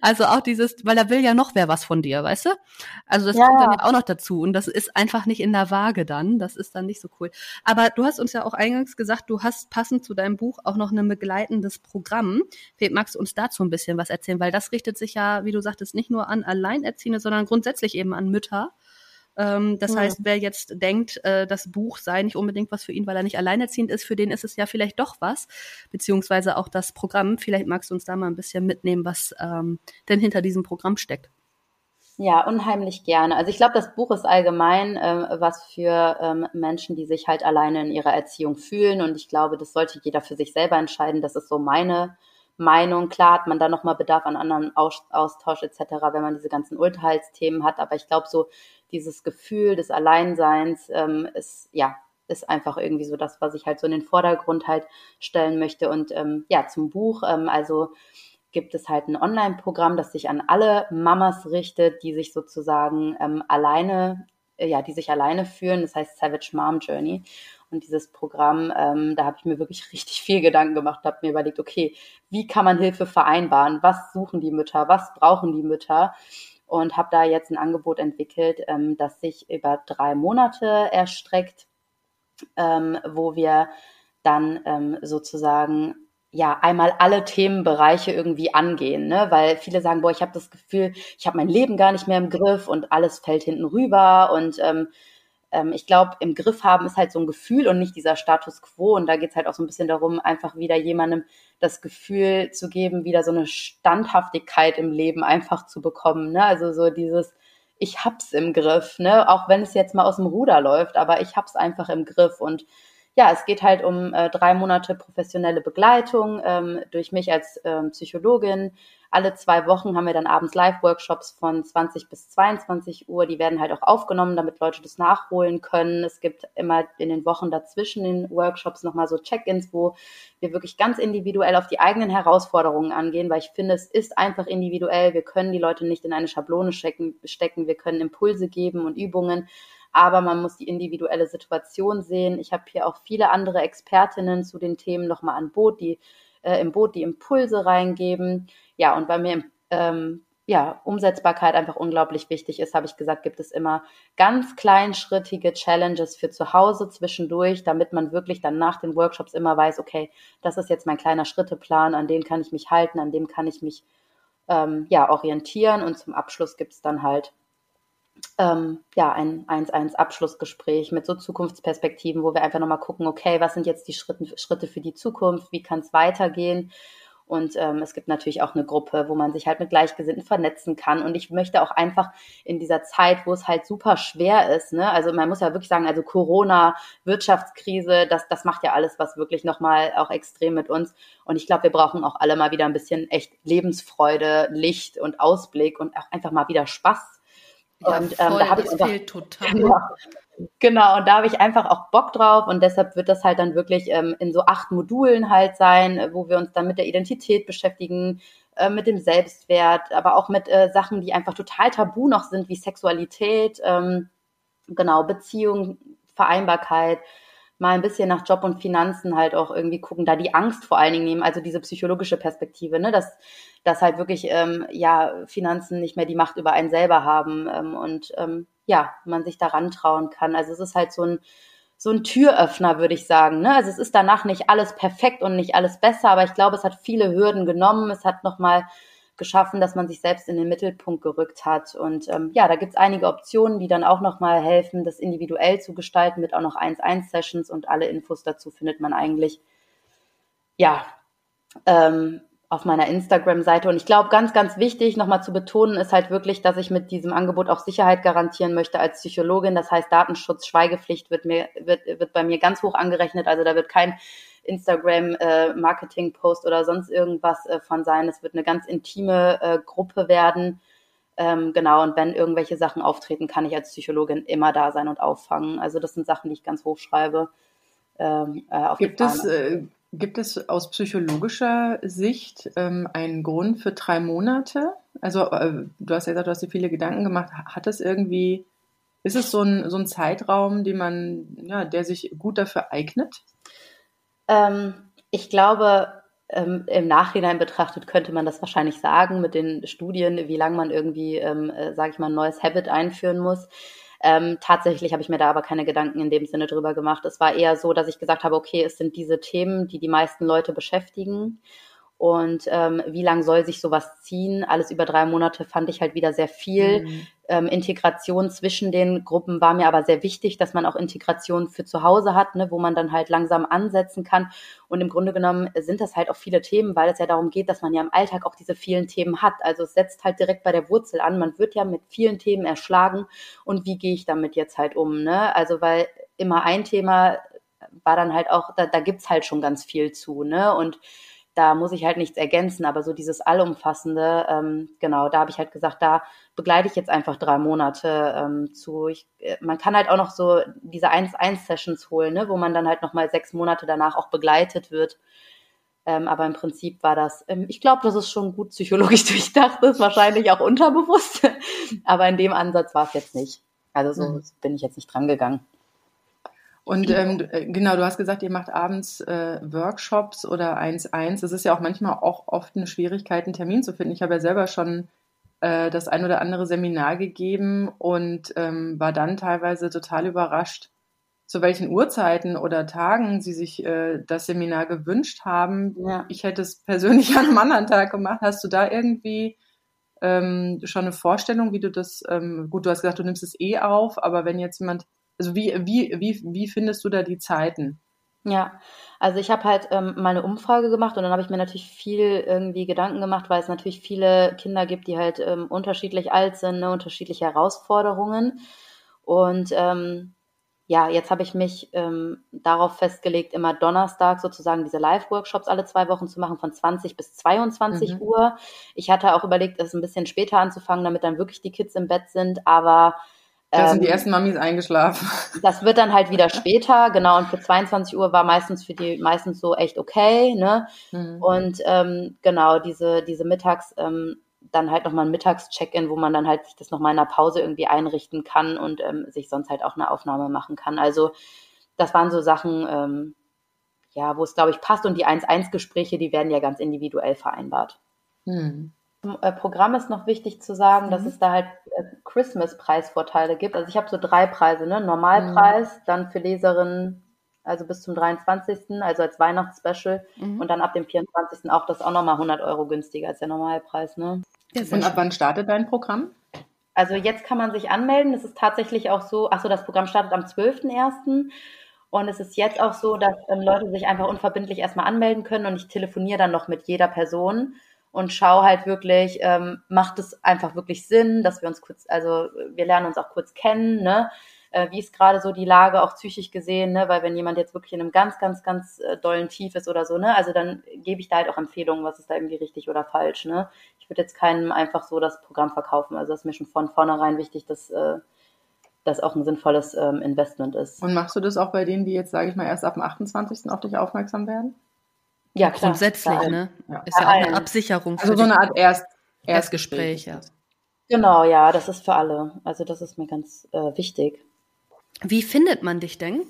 Speaker 1: Also auch dieses, weil da will ja noch wer was von dir, weißt du? Also das ja. kommt dann ja auch noch dazu. Und das ist einfach nicht in der Waage dann. Das ist dann nicht so cool. Aber du hast uns ja auch eingangs gesagt, du hast passend zu deinem Buch auch noch ein begleitendes Programm. Magst du uns dazu ein bisschen was erzählen? Weil das richtet sich ja, wie du sagtest, nicht nur an allein Alleinerziehende, sondern grundsätzlich eben an Mütter. Ähm, das ja. heißt, wer jetzt denkt, äh, das Buch sei nicht unbedingt was für ihn, weil er nicht alleinerziehend ist, für den ist es ja vielleicht doch was, beziehungsweise auch das Programm. Vielleicht magst du uns da mal ein bisschen mitnehmen, was ähm, denn hinter diesem Programm steckt.
Speaker 3: Ja, unheimlich gerne. Also ich glaube, das Buch ist allgemein ähm, was für ähm, Menschen, die sich halt alleine in ihrer Erziehung fühlen. Und ich glaube, das sollte jeder für sich selber entscheiden. Das ist so meine Meinung. Klar hat man da nochmal Bedarf an anderen Austausch etc., wenn man diese ganzen Unterhaltsthemen hat. Aber ich glaube, so dieses Gefühl des Alleinseins ähm, ist, ja, ist einfach irgendwie so das, was ich halt so in den Vordergrund halt stellen möchte. Und ähm, ja, zum Buch, ähm, also gibt es halt ein Online-Programm, das sich an alle Mamas richtet, die sich sozusagen ähm, alleine, ja, die sich alleine fühlen. Das heißt Savage Mom Journey. Und dieses Programm, ähm, da habe ich mir wirklich richtig viel Gedanken gemacht, habe mir überlegt, okay, wie kann man Hilfe vereinbaren? Was suchen die Mütter? Was brauchen die Mütter? Und habe da jetzt ein Angebot entwickelt, ähm, das sich über drei Monate erstreckt, ähm, wo wir dann ähm, sozusagen ja einmal alle Themenbereiche irgendwie angehen, ne? Weil viele sagen, boah, ich habe das Gefühl, ich habe mein Leben gar nicht mehr im Griff und alles fällt hinten rüber und ähm, ähm, ich glaube, im Griff haben ist halt so ein Gefühl und nicht dieser Status quo. Und da geht es halt auch so ein bisschen darum, einfach wieder jemandem das Gefühl zu geben, wieder so eine Standhaftigkeit im Leben einfach zu bekommen. Ne? Also so dieses, ich hab's im Griff, ne? Auch wenn es jetzt mal aus dem Ruder läuft, aber ich hab's einfach im Griff. Und ja, es geht halt um äh, drei Monate professionelle Begleitung ähm, durch mich als ähm, Psychologin, alle zwei Wochen haben wir dann abends Live-Workshops von 20 bis 22 Uhr. Die werden halt auch aufgenommen, damit Leute das nachholen können. Es gibt immer in den Wochen dazwischen den Workshops nochmal so Check-ins, wo wir wirklich ganz individuell auf die eigenen Herausforderungen angehen, weil ich finde, es ist einfach individuell. Wir können die Leute nicht in eine Schablone stecken. Wir können Impulse geben und Übungen aber man muss die individuelle Situation sehen. Ich habe hier auch viele andere Expertinnen zu den Themen nochmal an Boot, die äh, im Boot die Impulse reingeben. Ja, und bei mir ähm, ja, Umsetzbarkeit einfach unglaublich wichtig ist, habe ich gesagt, gibt es immer ganz kleinschrittige Challenges für zu Hause zwischendurch, damit man wirklich dann nach den Workshops immer weiß, okay, das ist jetzt mein kleiner Schritteplan, an den kann ich mich halten, an dem kann ich mich ähm, ja, orientieren und zum Abschluss gibt es dann halt ähm, ja, ein 1-1-Abschlussgespräch mit so Zukunftsperspektiven, wo wir einfach nochmal gucken, okay, was sind jetzt die Schritte, Schritte für die Zukunft, wie kann es weitergehen? Und ähm, es gibt natürlich auch eine Gruppe, wo man sich halt mit Gleichgesinnten vernetzen kann. Und ich möchte auch einfach in dieser Zeit, wo es halt super schwer ist, ne, also man muss ja wirklich sagen, also Corona, Wirtschaftskrise, das, das macht ja alles was wirklich nochmal auch extrem mit uns. Und ich glaube, wir brauchen auch alle mal wieder ein bisschen echt Lebensfreude, Licht und Ausblick und auch einfach mal wieder Spaß
Speaker 1: ja, und ähm, da habe ich einfach, fehlt total.
Speaker 3: Genau, genau, und da habe ich einfach auch Bock drauf und deshalb wird das halt dann wirklich ähm, in so acht Modulen halt sein, wo wir uns dann mit der Identität beschäftigen, äh, mit dem Selbstwert, aber auch mit äh, Sachen, die einfach total tabu noch sind, wie Sexualität, ähm, genau, Beziehung, Vereinbarkeit, mal ein bisschen nach Job und Finanzen halt auch irgendwie gucken, da die Angst vor allen Dingen nehmen, also diese psychologische Perspektive, ne, dass, dass halt wirklich ähm, ja Finanzen nicht mehr die Macht über einen selber haben ähm, und ähm, ja, man sich daran trauen kann. Also es ist halt so ein so ein Türöffner, würde ich sagen. Ne? Also es ist danach nicht alles perfekt und nicht alles besser, aber ich glaube, es hat viele Hürden genommen. Es hat nochmal geschaffen, dass man sich selbst in den Mittelpunkt gerückt hat. Und ähm, ja, da gibt es einige Optionen, die dann auch nochmal helfen, das individuell zu gestalten mit auch noch 1-1-Sessions und alle Infos dazu findet man eigentlich, ja, ähm, auf meiner Instagram-Seite. Und ich glaube, ganz, ganz wichtig nochmal zu betonen ist halt wirklich, dass ich mit diesem Angebot auch Sicherheit garantieren möchte als Psychologin. Das heißt, Datenschutz, Schweigepflicht wird mir, wird, wird bei mir ganz hoch angerechnet. Also da wird kein Instagram-Marketing-Post äh, oder sonst irgendwas äh, von sein. Es wird eine ganz intime äh, Gruppe werden. Ähm, genau, und wenn irgendwelche Sachen auftreten, kann ich als Psychologin immer da sein und auffangen. Also das sind Sachen, die ich ganz hoch schreibe.
Speaker 2: Ähm, äh, gibt, es, äh, gibt es aus psychologischer Sicht ähm, einen Grund für drei Monate? Also äh, du hast ja gesagt, du hast dir viele Gedanken gemacht. Hat es irgendwie, ist es so ein, so ein Zeitraum, den man, ja, der sich gut dafür eignet?
Speaker 3: Ähm, ich glaube, ähm, im Nachhinein betrachtet könnte man das wahrscheinlich sagen mit den Studien, wie lange man irgendwie, ähm, äh, sage ich mal, ein neues Habit einführen muss. Ähm, tatsächlich habe ich mir da aber keine Gedanken in dem Sinne drüber gemacht. Es war eher so, dass ich gesagt habe, okay, es sind diese Themen, die die meisten Leute beschäftigen. Und ähm, wie lang soll sich sowas ziehen? Alles über drei Monate fand ich halt wieder sehr viel. Mhm. Ähm, Integration zwischen den Gruppen war mir aber sehr wichtig, dass man auch Integration für zu Hause hat, ne, wo man dann halt langsam ansetzen kann. Und im Grunde genommen sind das halt auch viele Themen, weil es ja darum geht, dass man ja im Alltag auch diese vielen Themen hat. Also es setzt halt direkt bei der Wurzel an. Man wird ja mit vielen Themen erschlagen. Und wie gehe ich damit jetzt halt um? Ne? Also weil immer ein Thema war dann halt auch, da, da gibt's halt schon ganz viel zu. Ne? Und da muss ich halt nichts ergänzen, aber so dieses Allumfassende, ähm, genau, da habe ich halt gesagt, da begleite ich jetzt einfach drei Monate ähm, zu. Ich, äh, man kann halt auch noch so diese 1-1-Sessions holen, ne, wo man dann halt nochmal sechs Monate danach auch begleitet wird. Ähm, aber im Prinzip war das, ähm, ich glaube, das ist schon gut psychologisch durchdacht ist, wahrscheinlich auch unterbewusst. aber in dem Ansatz war es jetzt nicht. Also so mhm. bin ich jetzt nicht dran gegangen.
Speaker 2: Und ähm, äh, genau, du hast gesagt, ihr macht abends äh, Workshops oder 1-1. Das ist ja auch manchmal auch oft eine Schwierigkeit, einen Termin zu finden. Ich habe ja selber schon äh, das ein oder andere Seminar gegeben und ähm, war dann teilweise total überrascht, zu welchen Uhrzeiten oder Tagen sie sich äh, das Seminar gewünscht haben. Ja. Ich hätte es persönlich an einem anderen Tag gemacht. Hast du da irgendwie ähm, schon eine Vorstellung, wie du das, ähm, gut, du hast gesagt, du nimmst es eh auf, aber wenn jetzt jemand also wie, wie, wie, wie findest du da die Zeiten?
Speaker 3: Ja, also ich habe halt ähm, mal eine Umfrage gemacht und dann habe ich mir natürlich viel irgendwie Gedanken gemacht, weil es natürlich viele Kinder gibt, die halt ähm, unterschiedlich alt sind, ne, unterschiedliche Herausforderungen. Und ähm, ja, jetzt habe ich mich ähm, darauf festgelegt, immer Donnerstag sozusagen diese Live-Workshops alle zwei Wochen zu machen, von 20 bis 22 mhm. Uhr. Ich hatte auch überlegt, es ein bisschen später anzufangen, damit dann wirklich die Kids im Bett sind, aber
Speaker 2: da sind die ähm, ersten Mamis eingeschlafen.
Speaker 3: Das wird dann halt wieder später, genau. Und für 22 Uhr war meistens für die meistens so echt okay, ne? Mhm. Und ähm, genau, diese, diese Mittags, ähm, dann halt nochmal ein Mittags-Check-In, wo man dann halt sich das nochmal in einer Pause irgendwie einrichten kann und ähm, sich sonst halt auch eine Aufnahme machen kann. Also das waren so Sachen, ähm, ja, wo es, glaube ich, passt. Und die 1-1-Gespräche, die werden ja ganz individuell vereinbart. Äh, Programm ist noch wichtig zu sagen, mhm. dass es da halt äh, Christmas-Preisvorteile gibt. Also ich habe so drei Preise, ne? Normalpreis, mhm. dann für Leserinnen, also bis zum 23., also als Weihnachtsspecial mhm. und dann ab dem 24. auch das auch nochmal 100 Euro günstiger als der Normalpreis, ne?
Speaker 2: Ja, und ab wann startet dein Programm?
Speaker 3: Also jetzt kann man sich anmelden. Es ist tatsächlich auch so, achso, das Programm startet am 12.01. Und es ist jetzt auch so, dass ähm, Leute sich einfach unverbindlich erstmal anmelden können und ich telefoniere dann noch mit jeder Person und schaue halt wirklich, ähm, macht es einfach wirklich Sinn, dass wir uns kurz, also wir lernen uns auch kurz kennen, ne? Äh, wie ist gerade so die Lage auch psychisch gesehen, ne? Weil wenn jemand jetzt wirklich in einem ganz, ganz, ganz äh, dollen Tief ist oder so, ne? Also dann gebe ich da halt auch Empfehlungen, was ist da irgendwie richtig oder falsch, ne? Ich würde jetzt keinem einfach so das Programm verkaufen. Also das ist mir schon von vornherein wichtig, dass äh, das auch ein sinnvolles ähm, Investment ist.
Speaker 2: Und machst du das auch bei denen, die jetzt, sage ich mal, erst ab dem 28. auf dich aufmerksam werden?
Speaker 1: Ja, klar. Grundsätzlich, klar. ne? Ja. Ist ja auch eine Absicherung.
Speaker 2: Also so eine Art Erst
Speaker 1: Erstgespräch, ja.
Speaker 3: Genau, ja, das ist für alle. Also das ist mir ganz äh, wichtig.
Speaker 1: Wie findet man dich denn?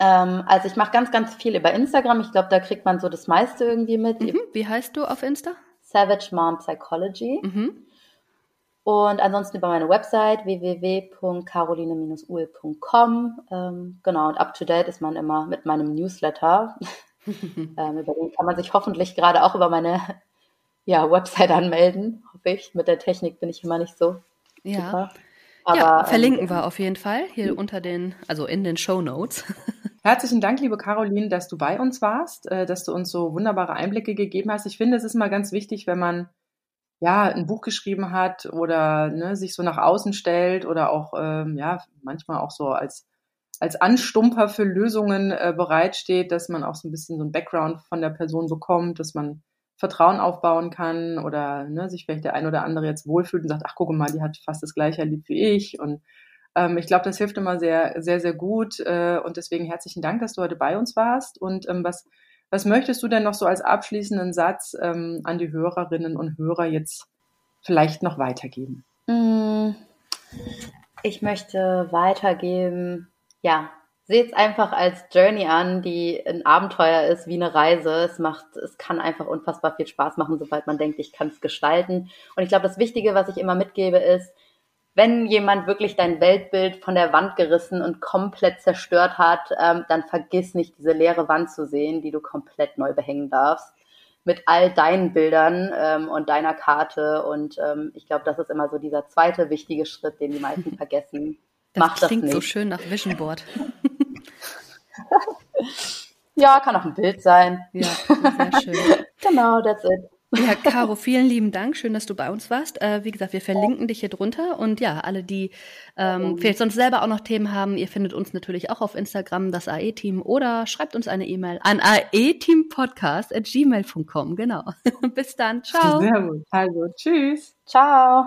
Speaker 3: Ähm, also ich mache ganz, ganz viel über Instagram. Ich glaube, da kriegt man so das meiste irgendwie mit.
Speaker 1: Mhm. Wie heißt du auf Insta?
Speaker 3: Savage Mom Psychology. Mhm. Und ansonsten über meine Website www.caroline-uhl.com. Ähm, genau, und up to date ist man immer mit meinem Newsletter. ähm, über den kann man sich hoffentlich gerade auch über meine ja, Website anmelden, hoffe ich. Mit der Technik bin ich immer nicht so
Speaker 1: ja. super. Aber, ja, verlinken ähm, wir auf jeden Fall hier mhm. unter den, also in den Show Notes.
Speaker 2: Herzlichen Dank, liebe Caroline, dass du bei uns warst, äh, dass du uns so wunderbare Einblicke gegeben hast. Ich finde, es ist mal ganz wichtig, wenn man ja, ein Buch geschrieben hat oder ne, sich so nach außen stellt oder auch ähm, ja manchmal auch so als als Anstumper für Lösungen äh, bereitsteht, dass man auch so ein bisschen so ein Background von der Person bekommt, dass man Vertrauen aufbauen kann oder ne, sich vielleicht der ein oder andere jetzt wohlfühlt und sagt, ach guck mal, die hat fast das gleiche erlebt wie ich und ähm, ich glaube, das hilft immer sehr, sehr, sehr gut äh, und deswegen herzlichen Dank, dass du heute bei uns warst und ähm, was was möchtest du denn noch so als abschließenden Satz ähm, an die Hörerinnen und Hörer jetzt vielleicht noch weitergeben?
Speaker 3: Mm, ich möchte weitergeben, ja, seht es einfach als Journey an, die ein Abenteuer ist, wie eine Reise. Es macht, es kann einfach unfassbar viel Spaß machen, sobald man denkt, ich kann es gestalten. Und ich glaube, das Wichtige, was ich immer mitgebe, ist, wenn jemand wirklich dein Weltbild von der Wand gerissen und komplett zerstört hat, ähm, dann vergiss nicht, diese leere Wand zu sehen, die du komplett neu behängen darfst. Mit all deinen Bildern ähm, und deiner Karte. Und ähm, ich glaube, das ist immer so dieser zweite wichtige Schritt, den die meisten vergessen.
Speaker 1: Das Mach klingt das nicht. so schön nach Vision Board.
Speaker 3: ja, kann auch ein Bild sein.
Speaker 1: Ja, sehr schön.
Speaker 3: genau, that's it.
Speaker 1: Ja, Caro, vielen lieben Dank. Schön, dass du bei uns warst. Äh, wie gesagt, wir verlinken dich hier drunter. Und ja, alle, die ähm, vielleicht sonst selber auch noch Themen haben, ihr findet uns natürlich auch auf Instagram, das AE-Team, oder schreibt uns eine E-Mail an aeteampodcast.gmail.com. Genau. Bis dann. Ciao.
Speaker 2: Sehr gut. Also, tschüss.
Speaker 3: Ciao.